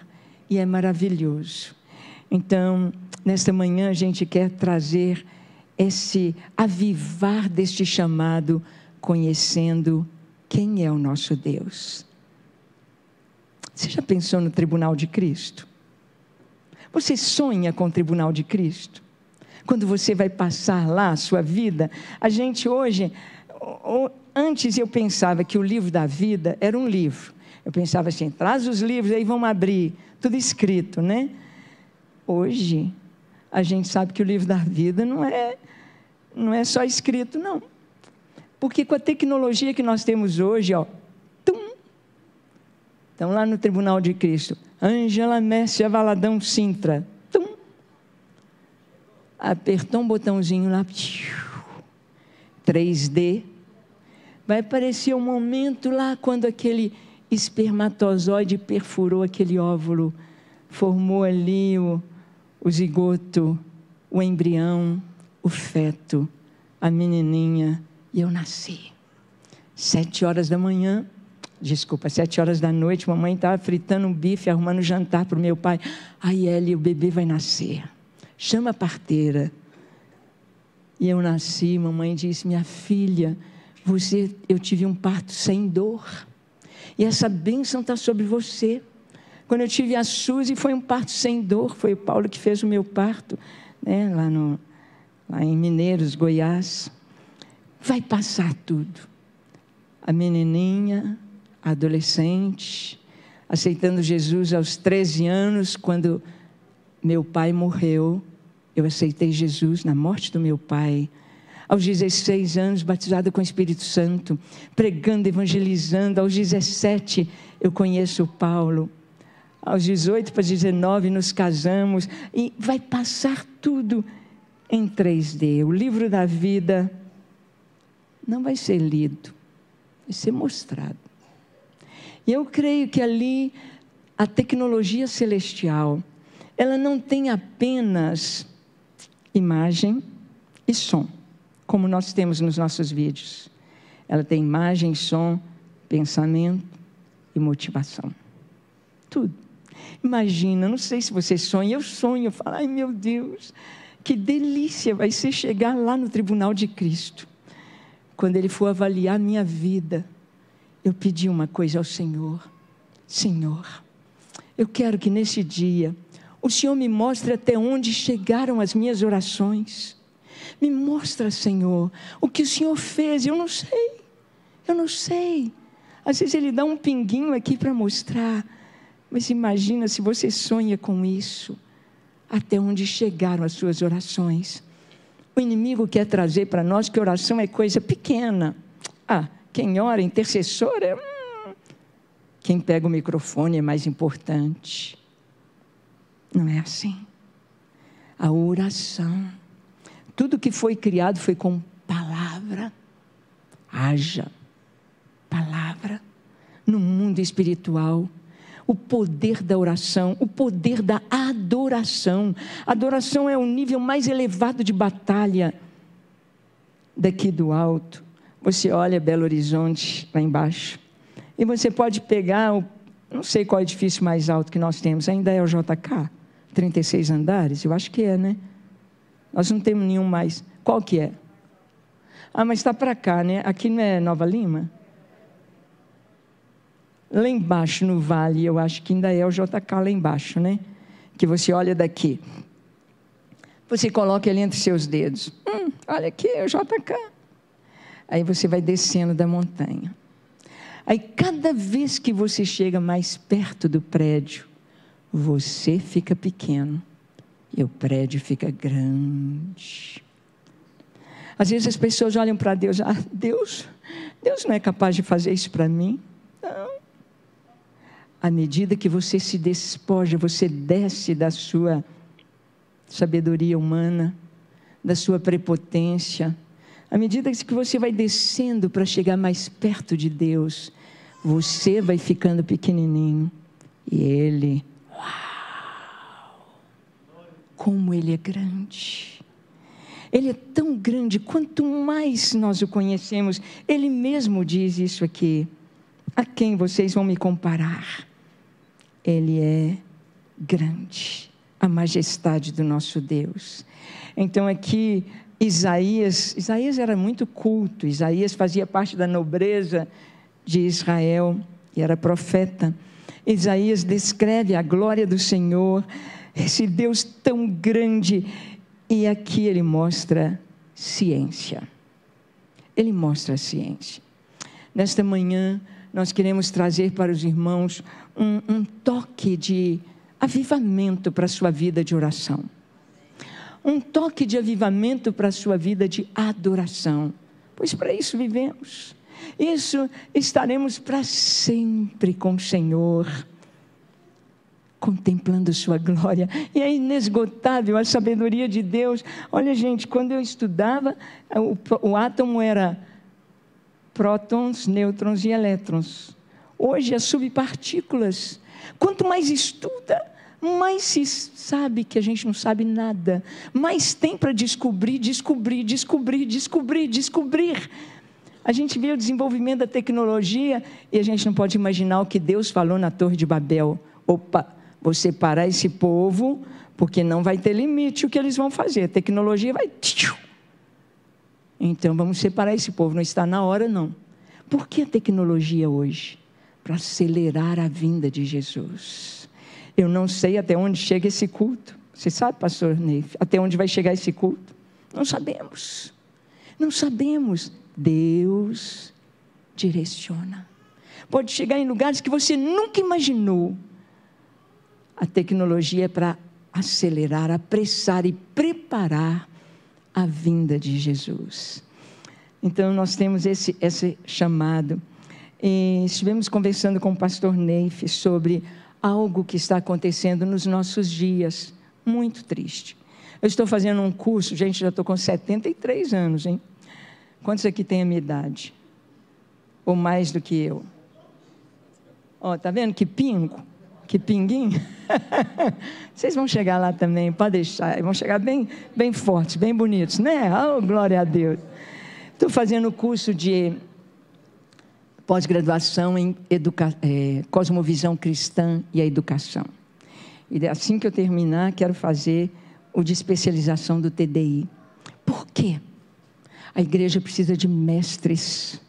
Speaker 2: e é maravilhoso. Então, nesta manhã, a gente quer trazer esse avivar deste chamado, conhecendo quem é o nosso Deus. Você já pensou no tribunal de Cristo? Você sonha com o tribunal de Cristo? Quando você vai passar lá a sua vida, a gente hoje, antes eu pensava que o livro da vida era um livro. Eu pensava assim, traz os livros aí vamos abrir, tudo escrito, né? Hoje, a gente sabe que o livro da vida não é não é só escrito, não. Porque com a tecnologia que nós temos hoje, ó, Estão lá no Tribunal de Cristo. Ângela Messia Valadão Sintra. Tum. Apertou um botãozinho lá. 3D. Vai aparecer um momento lá quando aquele espermatozoide perfurou aquele óvulo, formou ali o, o zigoto, o embrião, o feto, a menininha, e eu nasci. Sete horas da manhã, desculpa, sete horas da noite, mamãe estava fritando um bife, arrumando jantar para o meu pai. Aí, Eli, o bebê vai nascer. Chama a parteira. E eu nasci, mamãe disse, minha filha, você, eu tive um parto sem dor. E essa bênção está sobre você. Quando eu tive a Suzy, foi um parto sem dor. Foi o Paulo que fez o meu parto, né, lá, no, lá em Mineiros, Goiás. Vai passar tudo. A menininha, adolescente, aceitando Jesus aos 13 anos, quando meu pai morreu, eu aceitei Jesus na morte do meu pai. Aos 16 anos, batizada com o Espírito Santo, pregando, evangelizando. Aos 17, eu conheço o Paulo. Aos 18 para 19, nos casamos. E vai passar tudo em 3D. O livro da vida não vai ser lido, vai ser mostrado. E eu creio que ali a tecnologia celestial, ela não tem apenas imagem e som, como nós temos nos nossos vídeos. Ela tem imagem, som, pensamento e motivação. Tudo. Imagina, não sei se você sonha, eu sonho, eu falo, ai meu Deus, que delícia vai ser chegar lá no tribunal de Cristo. Quando Ele for avaliar a minha vida, eu pedi uma coisa ao Senhor: Senhor, eu quero que nesse dia o Senhor me mostre até onde chegaram as minhas orações. Me mostra, Senhor, o que o Senhor fez. Eu não sei, eu não sei. Às vezes Ele dá um pinguinho aqui para mostrar. Mas imagina se você sonha com isso, até onde chegaram as suas orações. O inimigo quer trazer para nós que oração é coisa pequena. Ah, quem ora, intercessor, é. Hum, quem pega o microfone é mais importante. Não é assim. A oração. Tudo que foi criado foi com palavra. Haja palavra. No mundo espiritual, o poder da oração, o poder da adoração. Adoração é o nível mais elevado de batalha. Daqui do alto, você olha Belo Horizonte lá embaixo, e você pode pegar o, não sei qual edifício mais alto que nós temos, ainda é o JK, 36 andares, eu acho que é, né? Nós não temos nenhum mais. Qual que é? Ah, mas está para cá, né? Aqui não é Nova Lima? lá embaixo no vale, eu acho que ainda é o JK lá embaixo, né? Que você olha daqui. Você coloca ele entre seus dedos. Hum, olha aqui, é o JK. Aí você vai descendo da montanha. Aí cada vez que você chega mais perto do prédio, você fica pequeno e o prédio fica grande. Às vezes as pessoas olham para Deus, ah, Deus, Deus não é capaz de fazer isso para mim. Não à medida que você se despoja, você desce da sua sabedoria humana, da sua prepotência, à medida que você vai descendo para chegar mais perto de Deus, você vai ficando pequenininho e Ele, uau! Como Ele é grande. Ele é tão grande, quanto mais nós o conhecemos, Ele mesmo diz isso aqui. A quem vocês vão me comparar? Ele é grande, a majestade do nosso Deus. Então aqui Isaías, Isaías era muito culto, Isaías fazia parte da nobreza de Israel e era profeta. Isaías descreve a glória do Senhor, esse Deus tão grande, e aqui ele mostra ciência. Ele mostra a ciência. Nesta manhã, nós queremos trazer para os irmãos um, um toque de avivamento para a sua vida de oração. Um toque de avivamento para a sua vida de adoração. Pois para isso vivemos. Isso estaremos para sempre com o Senhor contemplando Sua glória. E é inesgotável a sabedoria de Deus. Olha, gente, quando eu estudava, o, o átomo era prótons, nêutrons e elétrons. Hoje as subpartículas. Quanto mais estuda, mais se sabe que a gente não sabe nada, mais tem para descobrir, descobrir, descobrir, descobrir, descobrir. A gente vê o desenvolvimento da tecnologia e a gente não pode imaginar o que Deus falou na Torre de Babel. Opa, vou separar esse povo, porque não vai ter limite o que eles vão fazer. A tecnologia vai. Então vamos separar esse povo, não está na hora, não. Por que a tecnologia hoje? Para acelerar a vinda de Jesus. Eu não sei até onde chega esse culto. Você sabe, pastor Neif, até onde vai chegar esse culto? Não sabemos. Não sabemos. Deus direciona. Pode chegar em lugares que você nunca imaginou. A tecnologia é para acelerar, apressar e preparar a vinda de Jesus. Então, nós temos esse, esse chamado. E estivemos conversando com o pastor Neif sobre algo que está acontecendo nos nossos dias, muito triste. Eu estou fazendo um curso, gente, já estou com 73 anos, hein? Quantos aqui têm a minha idade? Ou mais do que eu? Ó, tá vendo que pingo? Que pinguim? [LAUGHS] Vocês vão chegar lá também, pode deixar. Vão chegar bem, bem fortes, bem bonitos, né? Oh, glória a Deus. Estou fazendo curso de pós-graduação em educa é, cosmovisão cristã e a educação. E assim que eu terminar, quero fazer o de especialização do TDI. Por quê? A igreja precisa de mestres,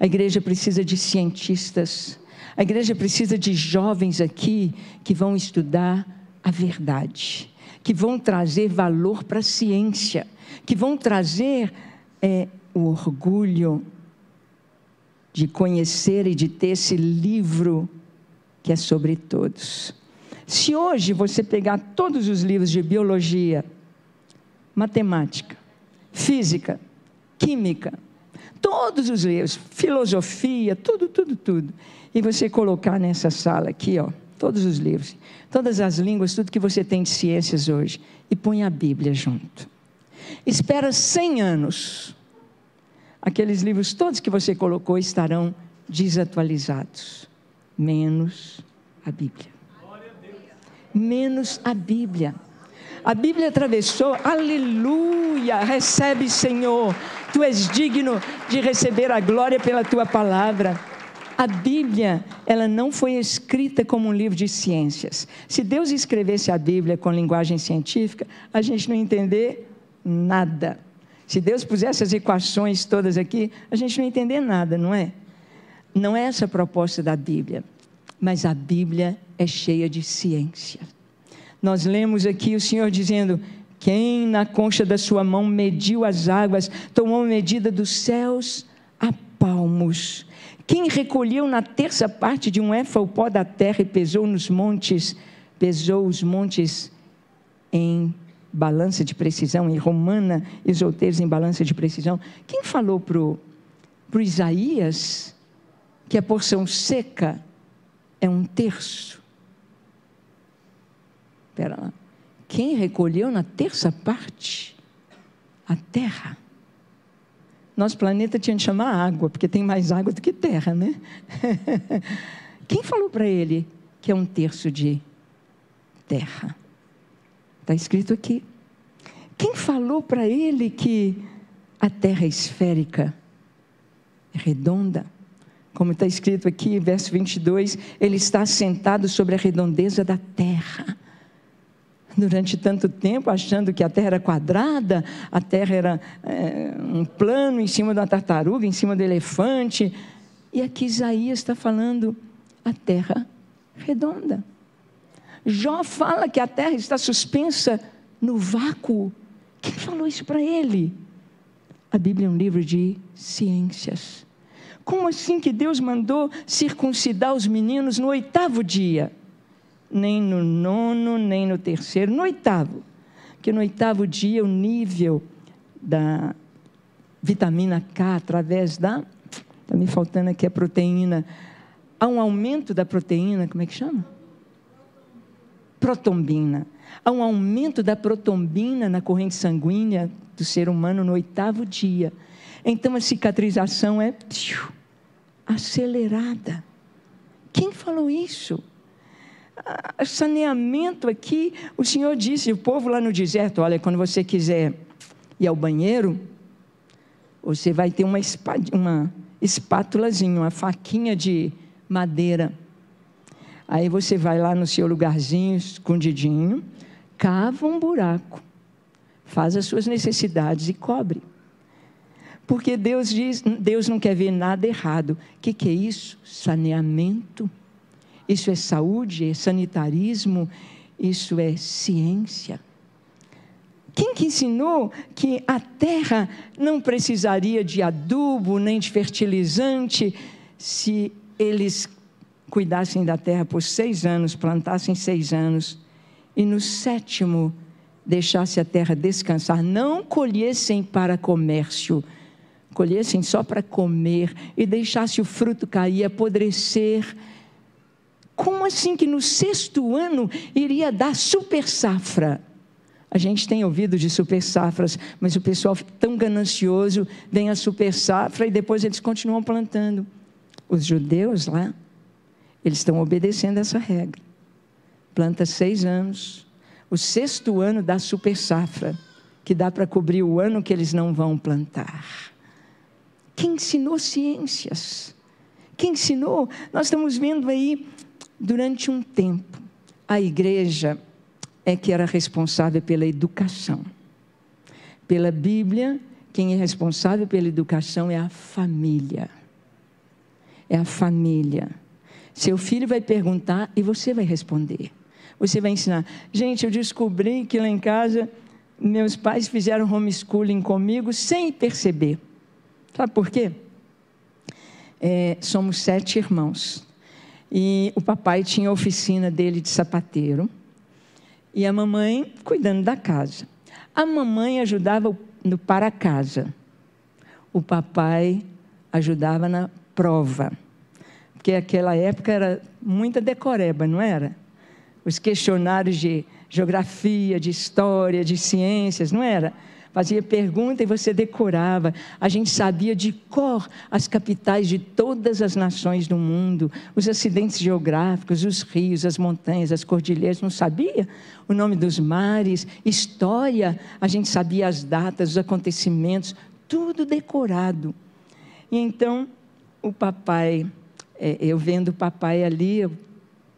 Speaker 2: a igreja precisa de cientistas, a igreja precisa de jovens aqui que vão estudar a verdade, que vão trazer valor para a ciência, que vão trazer é, o orgulho de conhecer e de ter esse livro que é sobre todos. Se hoje você pegar todos os livros de biologia, matemática, física, química, todos os livros, filosofia, tudo, tudo, tudo, e você colocar nessa sala aqui, ó, todos os livros, todas as línguas, tudo que você tem de ciências hoje, e põe a Bíblia junto. Espera 100 anos aqueles livros todos que você colocou estarão desatualizados, menos a Bíblia. Menos a Bíblia. A Bíblia atravessou, aleluia, recebe, Senhor, tu és digno de receber a glória pela tua palavra. A Bíblia, ela não foi escrita como um livro de ciências. Se Deus escrevesse a Bíblia com linguagem científica, a gente não ia entender nada. Se Deus pusesse as equações todas aqui, a gente não ia entender nada, não é? Não é essa a proposta da Bíblia, mas a Bíblia é cheia de ciência. Nós lemos aqui o Senhor dizendo: Quem na concha da sua mão mediu as águas, tomou medida dos céus a palmos. Quem recolheu na terça parte de um éfa o pó da terra e pesou nos montes, pesou os montes em balança de precisão, em Romana e Zolteiros em balança de precisão. Quem falou para o Isaías que a porção seca é um terço? Espera lá. Quem recolheu na terça parte? A terra. Nosso planeta tinha de chamar água, porque tem mais água do que terra, né? [LAUGHS] Quem falou para ele que é um terço de terra? Está escrito aqui. Quem falou para ele que a terra é esférica, é redonda? Como está escrito aqui, verso 22, ele está sentado sobre a redondeza da terra. Durante tanto tempo, achando que a terra era quadrada, a terra era é, um plano em cima da tartaruga, em cima do elefante. E aqui Isaías está falando a terra redonda. Jó fala que a terra está suspensa no vácuo. Quem falou isso para ele? A Bíblia é um livro de ciências. Como assim que Deus mandou circuncidar os meninos no oitavo dia? Nem no nono, nem no terceiro, no oitavo. Porque no oitavo dia o nível da vitamina K através da. Está me faltando aqui a proteína. Há um aumento da proteína, como é que chama? protombina. Há um aumento da protombina na corrente sanguínea do ser humano no oitavo dia. Então a cicatrização é acelerada. Quem falou isso? Saneamento aqui, o Senhor disse, o povo lá no deserto, olha, quando você quiser ir ao banheiro, você vai ter uma, uma espátulazinha, uma faquinha de madeira Aí você vai lá no seu lugarzinho, escondidinho, cava um buraco, faz as suas necessidades e cobre. Porque Deus diz, Deus não quer ver nada errado. O que, que é isso? Saneamento. Isso é saúde, é sanitarismo, isso é ciência. Quem que ensinou que a terra não precisaria de adubo nem de fertilizante se eles cuidassem da terra por seis anos, plantassem seis anos, e no sétimo deixasse a terra descansar, não colhessem para comércio, colhessem só para comer e deixasse o fruto cair, apodrecer. Como assim que no sexto ano iria dar super safra? A gente tem ouvido de super safras, mas o pessoal tão ganancioso vem a super safra e depois eles continuam plantando. Os judeus lá eles estão obedecendo essa regra. planta seis anos, o sexto ano dá super safra, que dá para cobrir o ano que eles não vão plantar. Quem ensinou ciências? Quem ensinou? Nós estamos vendo aí, durante um tempo, a igreja é que era responsável pela educação. Pela Bíblia, quem é responsável pela educação é a família. É a família. Seu filho vai perguntar e você vai responder. Você vai ensinar. Gente, eu descobri que lá em casa meus pais fizeram homeschooling comigo sem perceber. Sabe por quê? É, somos sete irmãos. E o papai tinha a oficina dele de sapateiro. E a mamãe cuidando da casa. A mamãe ajudava no para casa. O papai ajudava na prova. Porque aquela época era muita decoreba, não era? Os questionários de geografia, de história, de ciências, não era? Fazia pergunta e você decorava. A gente sabia de cor as capitais de todas as nações do mundo, os acidentes geográficos, os rios, as montanhas, as cordilheiras, não sabia? O nome dos mares, história, a gente sabia as datas, os acontecimentos, tudo decorado. E então, o papai, é, eu vendo o papai ali, eu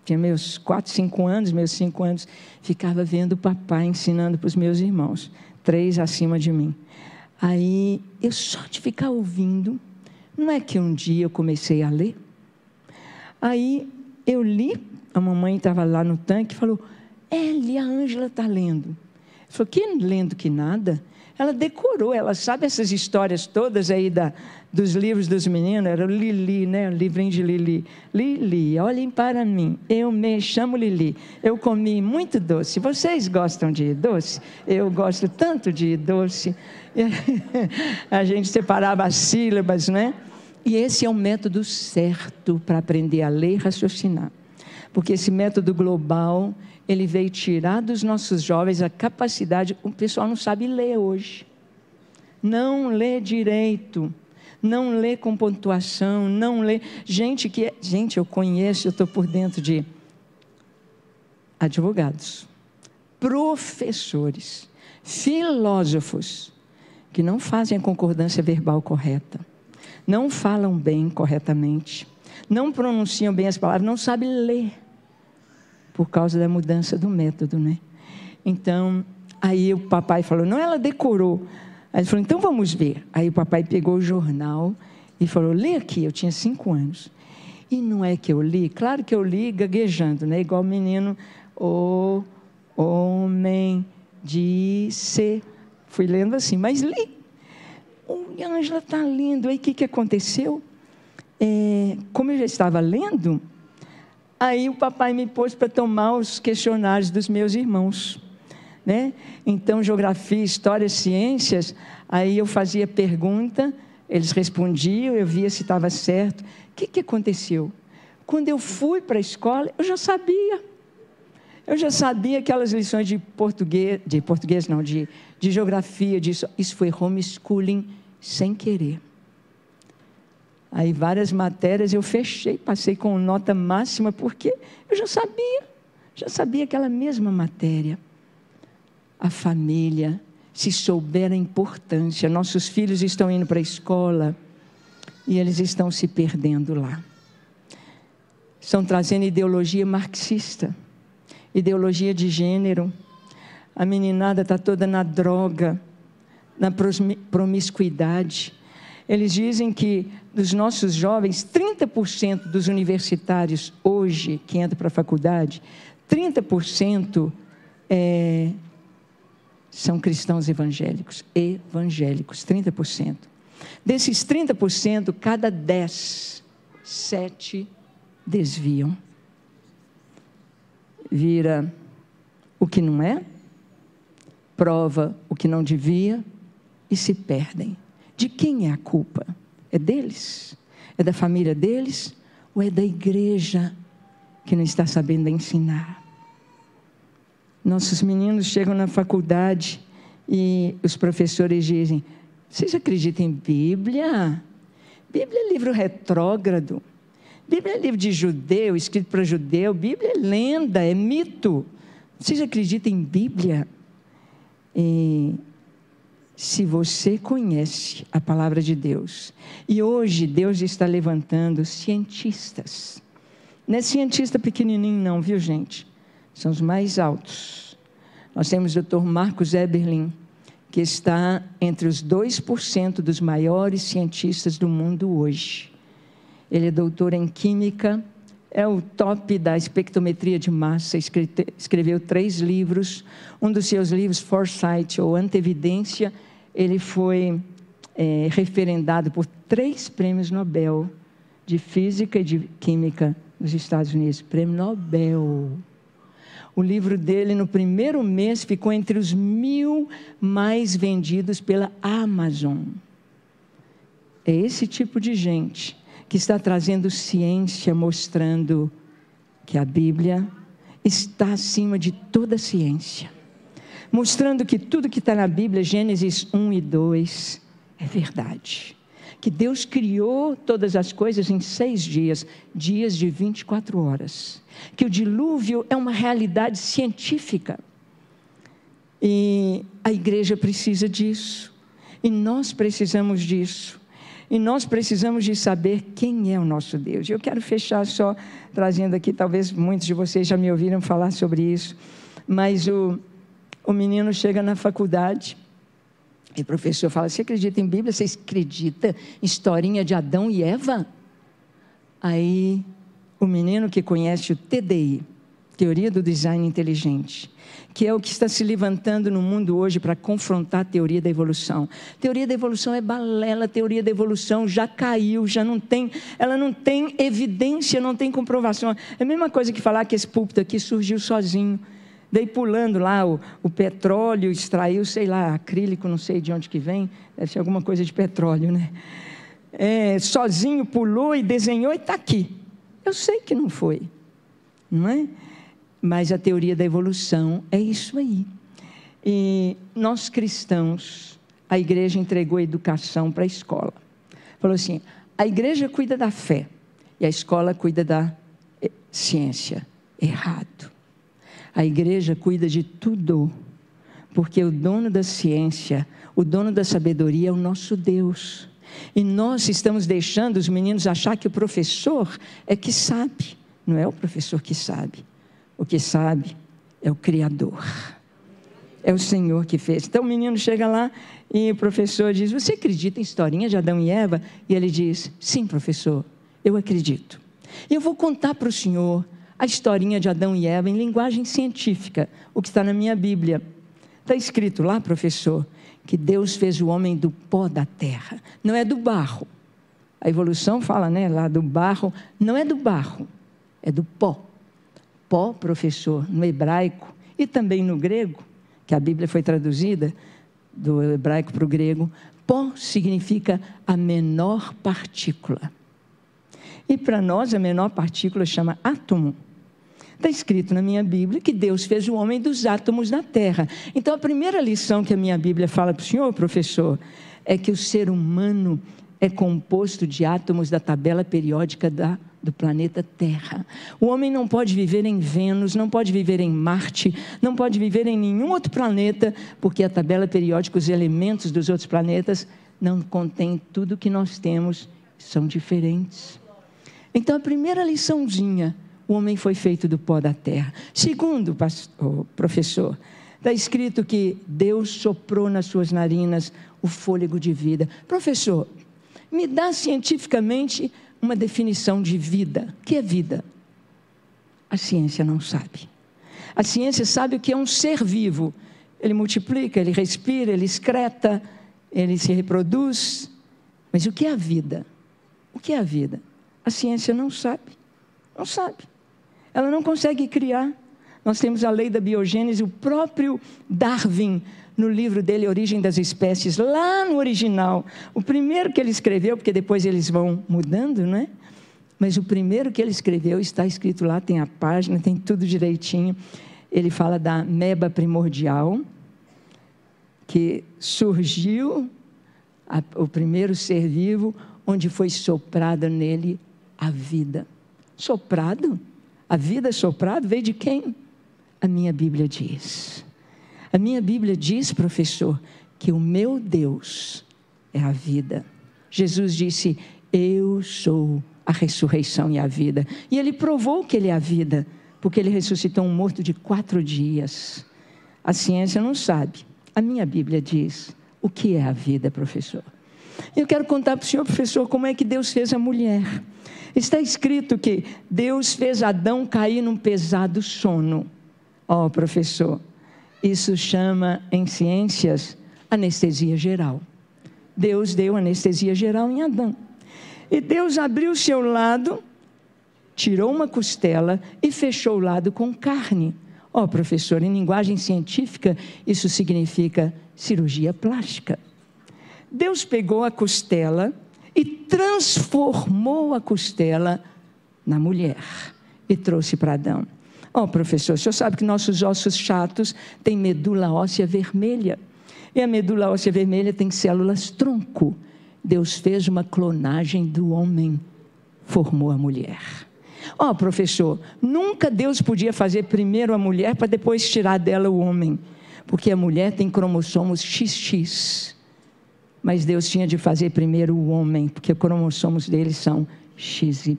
Speaker 2: tinha meus quatro, cinco anos, meus cinco anos, ficava vendo o papai ensinando para os meus irmãos, três acima de mim. Aí, eu só de ficar ouvindo, não é que um dia eu comecei a ler? Aí, eu li, a mamãe estava lá no tanque e falou, Eli, a Ângela está lendo. Falou, que lendo que nada? Ela decorou, ela sabe essas histórias todas aí da, dos livros dos meninos, era o Lili, né? O livrinho de Lili. Lili, olhem para mim, eu me chamo Lili. Eu comi muito doce. Vocês gostam de doce? Eu gosto tanto de doce. [LAUGHS] A gente separava as sílabas, né? E esse é o método certo para aprender a ler e raciocinar. Porque esse método global, ele veio tirar dos nossos jovens a capacidade, o pessoal não sabe ler hoje. Não lê direito, não lê com pontuação, não lê. Gente que, é, gente, eu conheço, eu estou por dentro de advogados, professores, filósofos que não fazem a concordância verbal correta, não falam bem corretamente, não pronunciam bem as palavras, não sabem ler por causa da mudança do método, né? Então, aí o papai falou: não, ela decorou. Aí ele falou: então vamos ver. Aí o papai pegou o jornal e falou: lê aqui. Eu tinha cinco anos. E não é que eu li, claro que eu li gaguejando, né? Igual o menino, o homem disse. Fui lendo assim, mas li. O Ângela está lendo. Aí o que, que aconteceu? É, como eu já estava lendo, Aí o papai me pôs para tomar os questionários dos meus irmãos. Né? Então, geografia, história, ciências, aí eu fazia pergunta, eles respondiam, eu via se estava certo. O que, que aconteceu? Quando eu fui para a escola, eu já sabia. Eu já sabia aquelas lições de português, de português não, de, de geografia, disso. Isso foi homeschooling sem querer. Aí várias matérias eu fechei, passei com nota máxima, porque eu já sabia, já sabia aquela mesma matéria. A família, se souber a importância, nossos filhos estão indo para a escola e eles estão se perdendo lá. Estão trazendo ideologia marxista, ideologia de gênero. A meninada está toda na droga, na promiscuidade eles dizem que dos nossos jovens, 30% dos universitários hoje que entram para a faculdade, 30% é, são cristãos evangélicos. Evangélicos, 30%. Desses 30%, cada 10, 7 desviam. Vira o que não é, prova o que não devia e se perdem. De quem é a culpa? É deles? É da família deles? Ou é da igreja que não está sabendo ensinar? Nossos meninos chegam na faculdade e os professores dizem: Vocês acreditam em Bíblia? Bíblia é livro retrógrado. Bíblia é livro de judeu, escrito para judeu. Bíblia é lenda, é mito. Vocês acreditam em Bíblia? E se você conhece a palavra de Deus, e hoje Deus está levantando cientistas, não é cientista pequenininho, não, viu gente? São os mais altos. Nós temos o Dr. Marcos Eberlin, que está entre os 2% dos maiores cientistas do mundo hoje. Ele é doutor em Química, é o top da espectrometria de massa, escreveu três livros. Um dos seus livros, Foresight, ou Antevidência, ele foi é, referendado por três prêmios Nobel de Física e de Química nos Estados Unidos. Prêmio Nobel. O livro dele, no primeiro mês, ficou entre os mil mais vendidos pela Amazon. É esse tipo de gente que está trazendo ciência, mostrando que a Bíblia está acima de toda ciência. Mostrando que tudo que está na Bíblia, Gênesis 1 e 2, é verdade. Que Deus criou todas as coisas em seis dias, dias de 24 horas. Que o dilúvio é uma realidade científica. E a igreja precisa disso. E nós precisamos disso. E nós precisamos de saber quem é o nosso Deus. Eu quero fechar só trazendo aqui, talvez muitos de vocês já me ouviram falar sobre isso, mas o, o menino chega na faculdade e o professor fala: Você acredita em Bíblia? Você acredita em historinha de Adão e Eva? Aí o menino que conhece o TDI, Teoria do Design Inteligente, que é o que está se levantando no mundo hoje para confrontar a teoria da evolução. Teoria da evolução é balela, teoria da evolução já caiu, já não tem, ela não tem evidência, não tem comprovação. É a mesma coisa que falar que esse púlpito aqui surgiu sozinho. Daí pulando lá o, o petróleo, extraiu, sei lá, acrílico, não sei de onde que vem, deve ser alguma coisa de petróleo, né? É, sozinho pulou e desenhou e está aqui. Eu sei que não foi, não é? Mas a teoria da evolução é isso aí. E nós cristãos, a igreja entregou a educação para a escola. Falou assim: a igreja cuida da fé e a escola cuida da eh, ciência. Errado. A igreja cuida de tudo, porque o dono da ciência, o dono da sabedoria é o nosso Deus. E nós estamos deixando os meninos achar que o professor é que sabe. Não é o professor que sabe. O que sabe é o Criador. É o Senhor que fez. Então o menino chega lá e o professor diz: Você acredita em historinha de Adão e Eva? E ele diz: Sim, professor, eu acredito. Eu vou contar para o senhor a historinha de Adão e Eva em linguagem científica, o que está na minha Bíblia. Está escrito lá, professor, que Deus fez o homem do pó da terra, não é do barro. A evolução fala, né, lá do barro, não é do barro, é do pó pó, professor, no hebraico e também no grego, que a Bíblia foi traduzida do hebraico para o grego, pó significa a menor partícula. E para nós, a menor partícula chama átomo. Está escrito na minha Bíblia que Deus fez o homem dos átomos da terra. Então, a primeira lição que a minha Bíblia fala para o senhor, professor, é que o ser humano é composto de átomos da tabela periódica da do planeta Terra. O homem não pode viver em Vênus, não pode viver em Marte, não pode viver em nenhum outro planeta, porque a tabela periódica, os elementos dos outros planetas, não contém tudo que nós temos, são diferentes. Então, a primeira liçãozinha, o homem foi feito do pó da terra. Segundo, pastor, professor, está escrito que Deus soprou nas suas narinas o fôlego de vida. Professor, me dá cientificamente uma definição de vida. O que é vida? A ciência não sabe. A ciência sabe o que é um ser vivo. Ele multiplica, ele respira, ele excreta, ele se reproduz. Mas o que é a vida? O que é a vida? A ciência não sabe. Não sabe. Ela não consegue criar. Nós temos a lei da biogênese, o próprio Darwin no livro dele, Origem das Espécies, lá no original. O primeiro que ele escreveu, porque depois eles vão mudando, né? Mas o primeiro que ele escreveu está escrito lá, tem a página, tem tudo direitinho. Ele fala da meba primordial, que surgiu a, o primeiro ser vivo, onde foi soprada nele a vida. Soprado? A vida soprado veio de quem? A minha Bíblia diz. A minha Bíblia diz, professor, que o meu Deus é a vida. Jesus disse: Eu sou a ressurreição e a vida. E ele provou que ele é a vida, porque ele ressuscitou um morto de quatro dias. A ciência não sabe. A minha Bíblia diz: O que é a vida, professor? Eu quero contar para o senhor, professor, como é que Deus fez a mulher. Está escrito que Deus fez Adão cair num pesado sono. Ó, oh, professor, isso chama em ciências anestesia geral. Deus deu anestesia geral em Adão. E Deus abriu o seu lado, tirou uma costela e fechou o lado com carne. Ó, oh, professor, em linguagem científica, isso significa cirurgia plástica. Deus pegou a costela e transformou a costela na mulher e trouxe para Adão. Ó, oh, professor, o senhor sabe que nossos ossos chatos têm medula óssea vermelha. E a medula óssea vermelha tem células tronco. Deus fez uma clonagem do homem, formou a mulher. Ó, oh, professor, nunca Deus podia fazer primeiro a mulher para depois tirar dela o homem, porque a mulher tem cromossomos XX. Mas Deus tinha de fazer primeiro o homem, porque os cromossomos dele são XY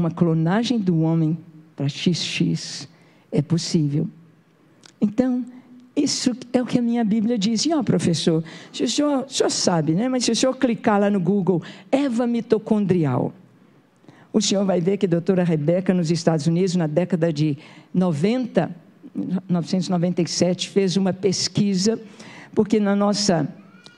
Speaker 2: uma clonagem do homem para XX é possível. Então, isso é o que a minha Bíblia diz. E, ó, professor, se o senhor, o senhor sabe, né? Mas se o senhor clicar lá no Google, Eva mitocondrial, o senhor vai ver que a doutora Rebeca, nos Estados Unidos, na década de 90, 1997, fez uma pesquisa, porque na nossa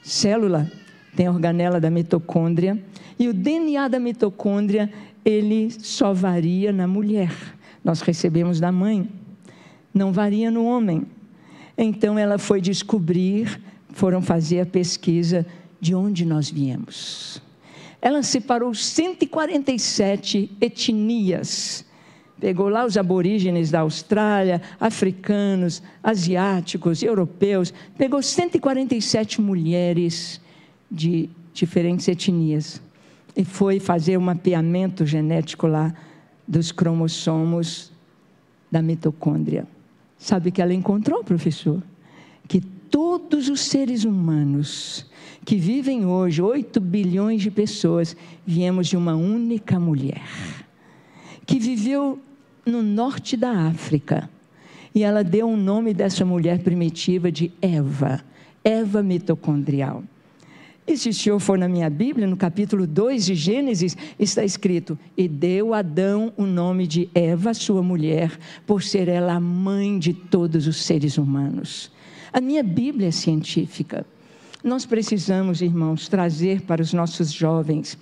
Speaker 2: célula tem a organela da mitocôndria, e o DNA da mitocôndria ele só varia na mulher. Nós recebemos da mãe, não varia no homem. Então ela foi descobrir, foram fazer a pesquisa de onde nós viemos. Ela separou 147 etnias. Pegou lá os aborígenes da Austrália, africanos, asiáticos, europeus. Pegou 147 mulheres de diferentes etnias e foi fazer um mapeamento genético lá dos cromossomos da mitocôndria. Sabe o que ela encontrou, professor? Que todos os seres humanos que vivem hoje, 8 bilhões de pessoas, viemos de uma única mulher, que viveu no norte da África. E ela deu o nome dessa mulher primitiva de Eva, Eva mitocondrial. E se senhor for na minha Bíblia, no capítulo 2 de Gênesis, está escrito: E deu Adão o nome de Eva, sua mulher, por ser ela a mãe de todos os seres humanos. A minha Bíblia é científica. Nós precisamos, irmãos, trazer para os nossos jovens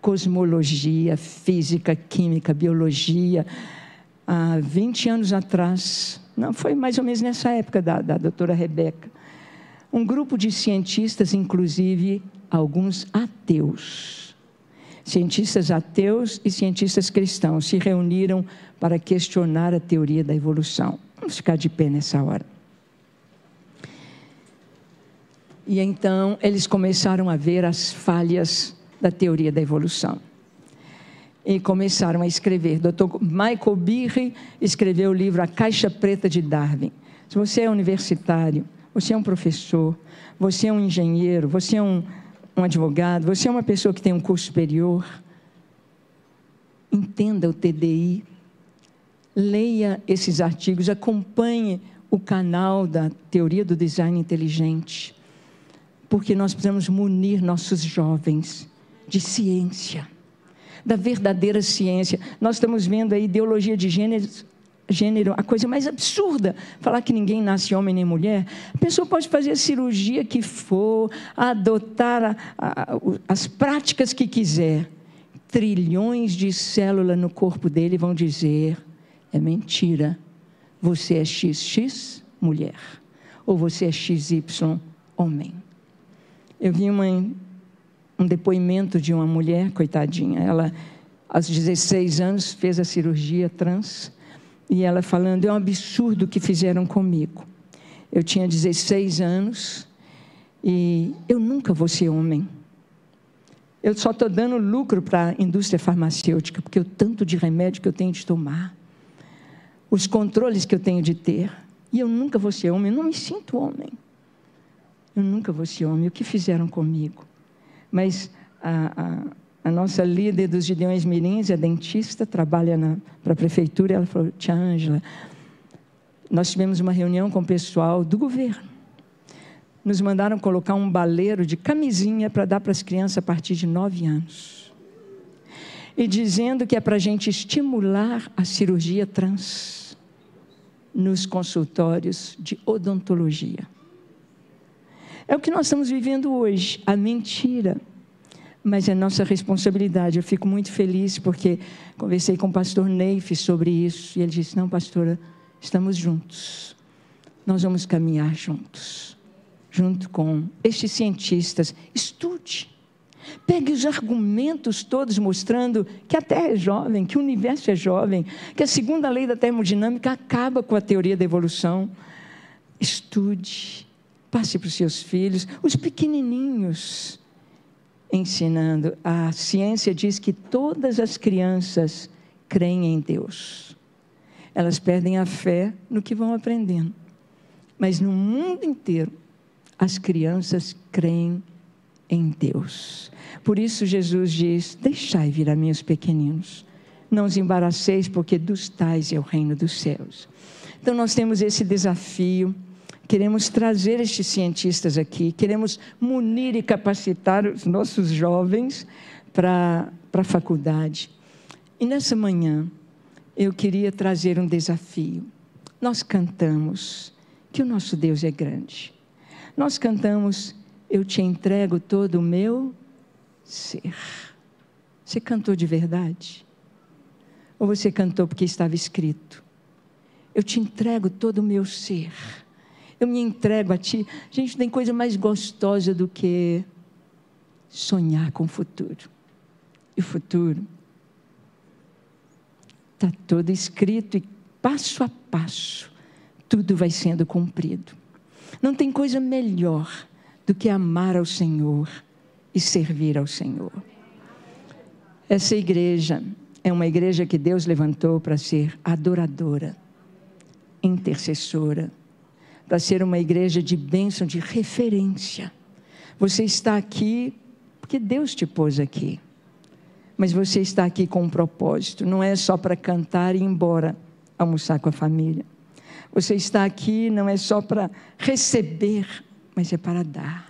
Speaker 2: cosmologia, física, química, biologia. Há 20 anos atrás, não foi mais ou menos nessa época da, da doutora Rebeca, um grupo de cientistas, inclusive alguns ateus, cientistas ateus e cientistas cristãos, se reuniram para questionar a teoria da evolução. Vamos ficar de pé nessa hora. E então eles começaram a ver as falhas da teoria da evolução. E começaram a escrever. Dr. Michael Behe escreveu o livro A Caixa Preta de Darwin. Se você é universitário, você é um professor, você é um engenheiro, você é um, um advogado, você é uma pessoa que tem um curso superior. Entenda o TDI, leia esses artigos, acompanhe o canal da teoria do design inteligente, porque nós precisamos munir nossos jovens de ciência, da verdadeira ciência. Nós estamos vendo a ideologia de gênero gênero, a coisa mais absurda, falar que ninguém nasce homem nem mulher. A pessoa pode fazer a cirurgia que for, adotar a, a, as práticas que quiser. Trilhões de células no corpo dele vão dizer: é mentira. Você é XX, mulher. Ou você é XY, homem. Eu vi uma, um depoimento de uma mulher, coitadinha. Ela, aos 16 anos, fez a cirurgia trans e ela falando: é um absurdo o que fizeram comigo. Eu tinha 16 anos e eu nunca vou ser homem. eu só estou dando lucro para a indústria farmacêutica, porque o tanto de remédio que eu tenho de tomar, os controles que eu tenho de ter, e eu nunca vou ser homem, eu não me sinto homem. Eu nunca vou ser homem. O que fizeram comigo? Mas a, a, a nossa líder dos Gideões Mirins é dentista, trabalha para a prefeitura. Ela falou: Tia Ângela, nós tivemos uma reunião com o pessoal do governo. Nos mandaram colocar um baleiro de camisinha para dar para as crianças a partir de nove anos. E dizendo que é para a gente estimular a cirurgia trans nos consultórios de odontologia. É o que nós estamos vivendo hoje, a mentira. Mas é nossa responsabilidade. Eu fico muito feliz porque conversei com o pastor Neif sobre isso e ele disse: Não, pastora, estamos juntos. Nós vamos caminhar juntos, junto com estes cientistas. Estude. Pegue os argumentos todos mostrando que a Terra é jovem, que o universo é jovem, que a segunda lei da termodinâmica acaba com a teoria da evolução. Estude, passe para os seus filhos, os pequenininhos, ensinando. A ciência diz que todas as crianças creem em Deus. Elas perdem a fé no que vão aprendendo. Mas no mundo inteiro, as crianças creem em Deus. Por isso Jesus diz: Deixai vir a mim os pequeninos. Não os embaraceis, porque dos tais é o reino dos céus. Então nós temos esse desafio. Queremos trazer estes cientistas aqui, queremos munir e capacitar os nossos jovens para a faculdade. E nessa manhã, eu queria trazer um desafio. Nós cantamos que o nosso Deus é grande. Nós cantamos eu te entrego todo o meu ser. Você cantou de verdade? Ou você cantou porque estava escrito? Eu te entrego todo o meu ser. Eu me entrego a ti. Gente, tem coisa mais gostosa do que sonhar com o futuro. E o futuro está todo escrito e passo a passo tudo vai sendo cumprido. Não tem coisa melhor do que amar ao Senhor e servir ao Senhor. Essa igreja é uma igreja que Deus levantou para ser adoradora, intercessora, para ser uma igreja de bênção, de referência. Você está aqui porque Deus te pôs aqui. Mas você está aqui com um propósito, não é só para cantar e ir embora almoçar com a família. Você está aqui não é só para receber mas é para dar.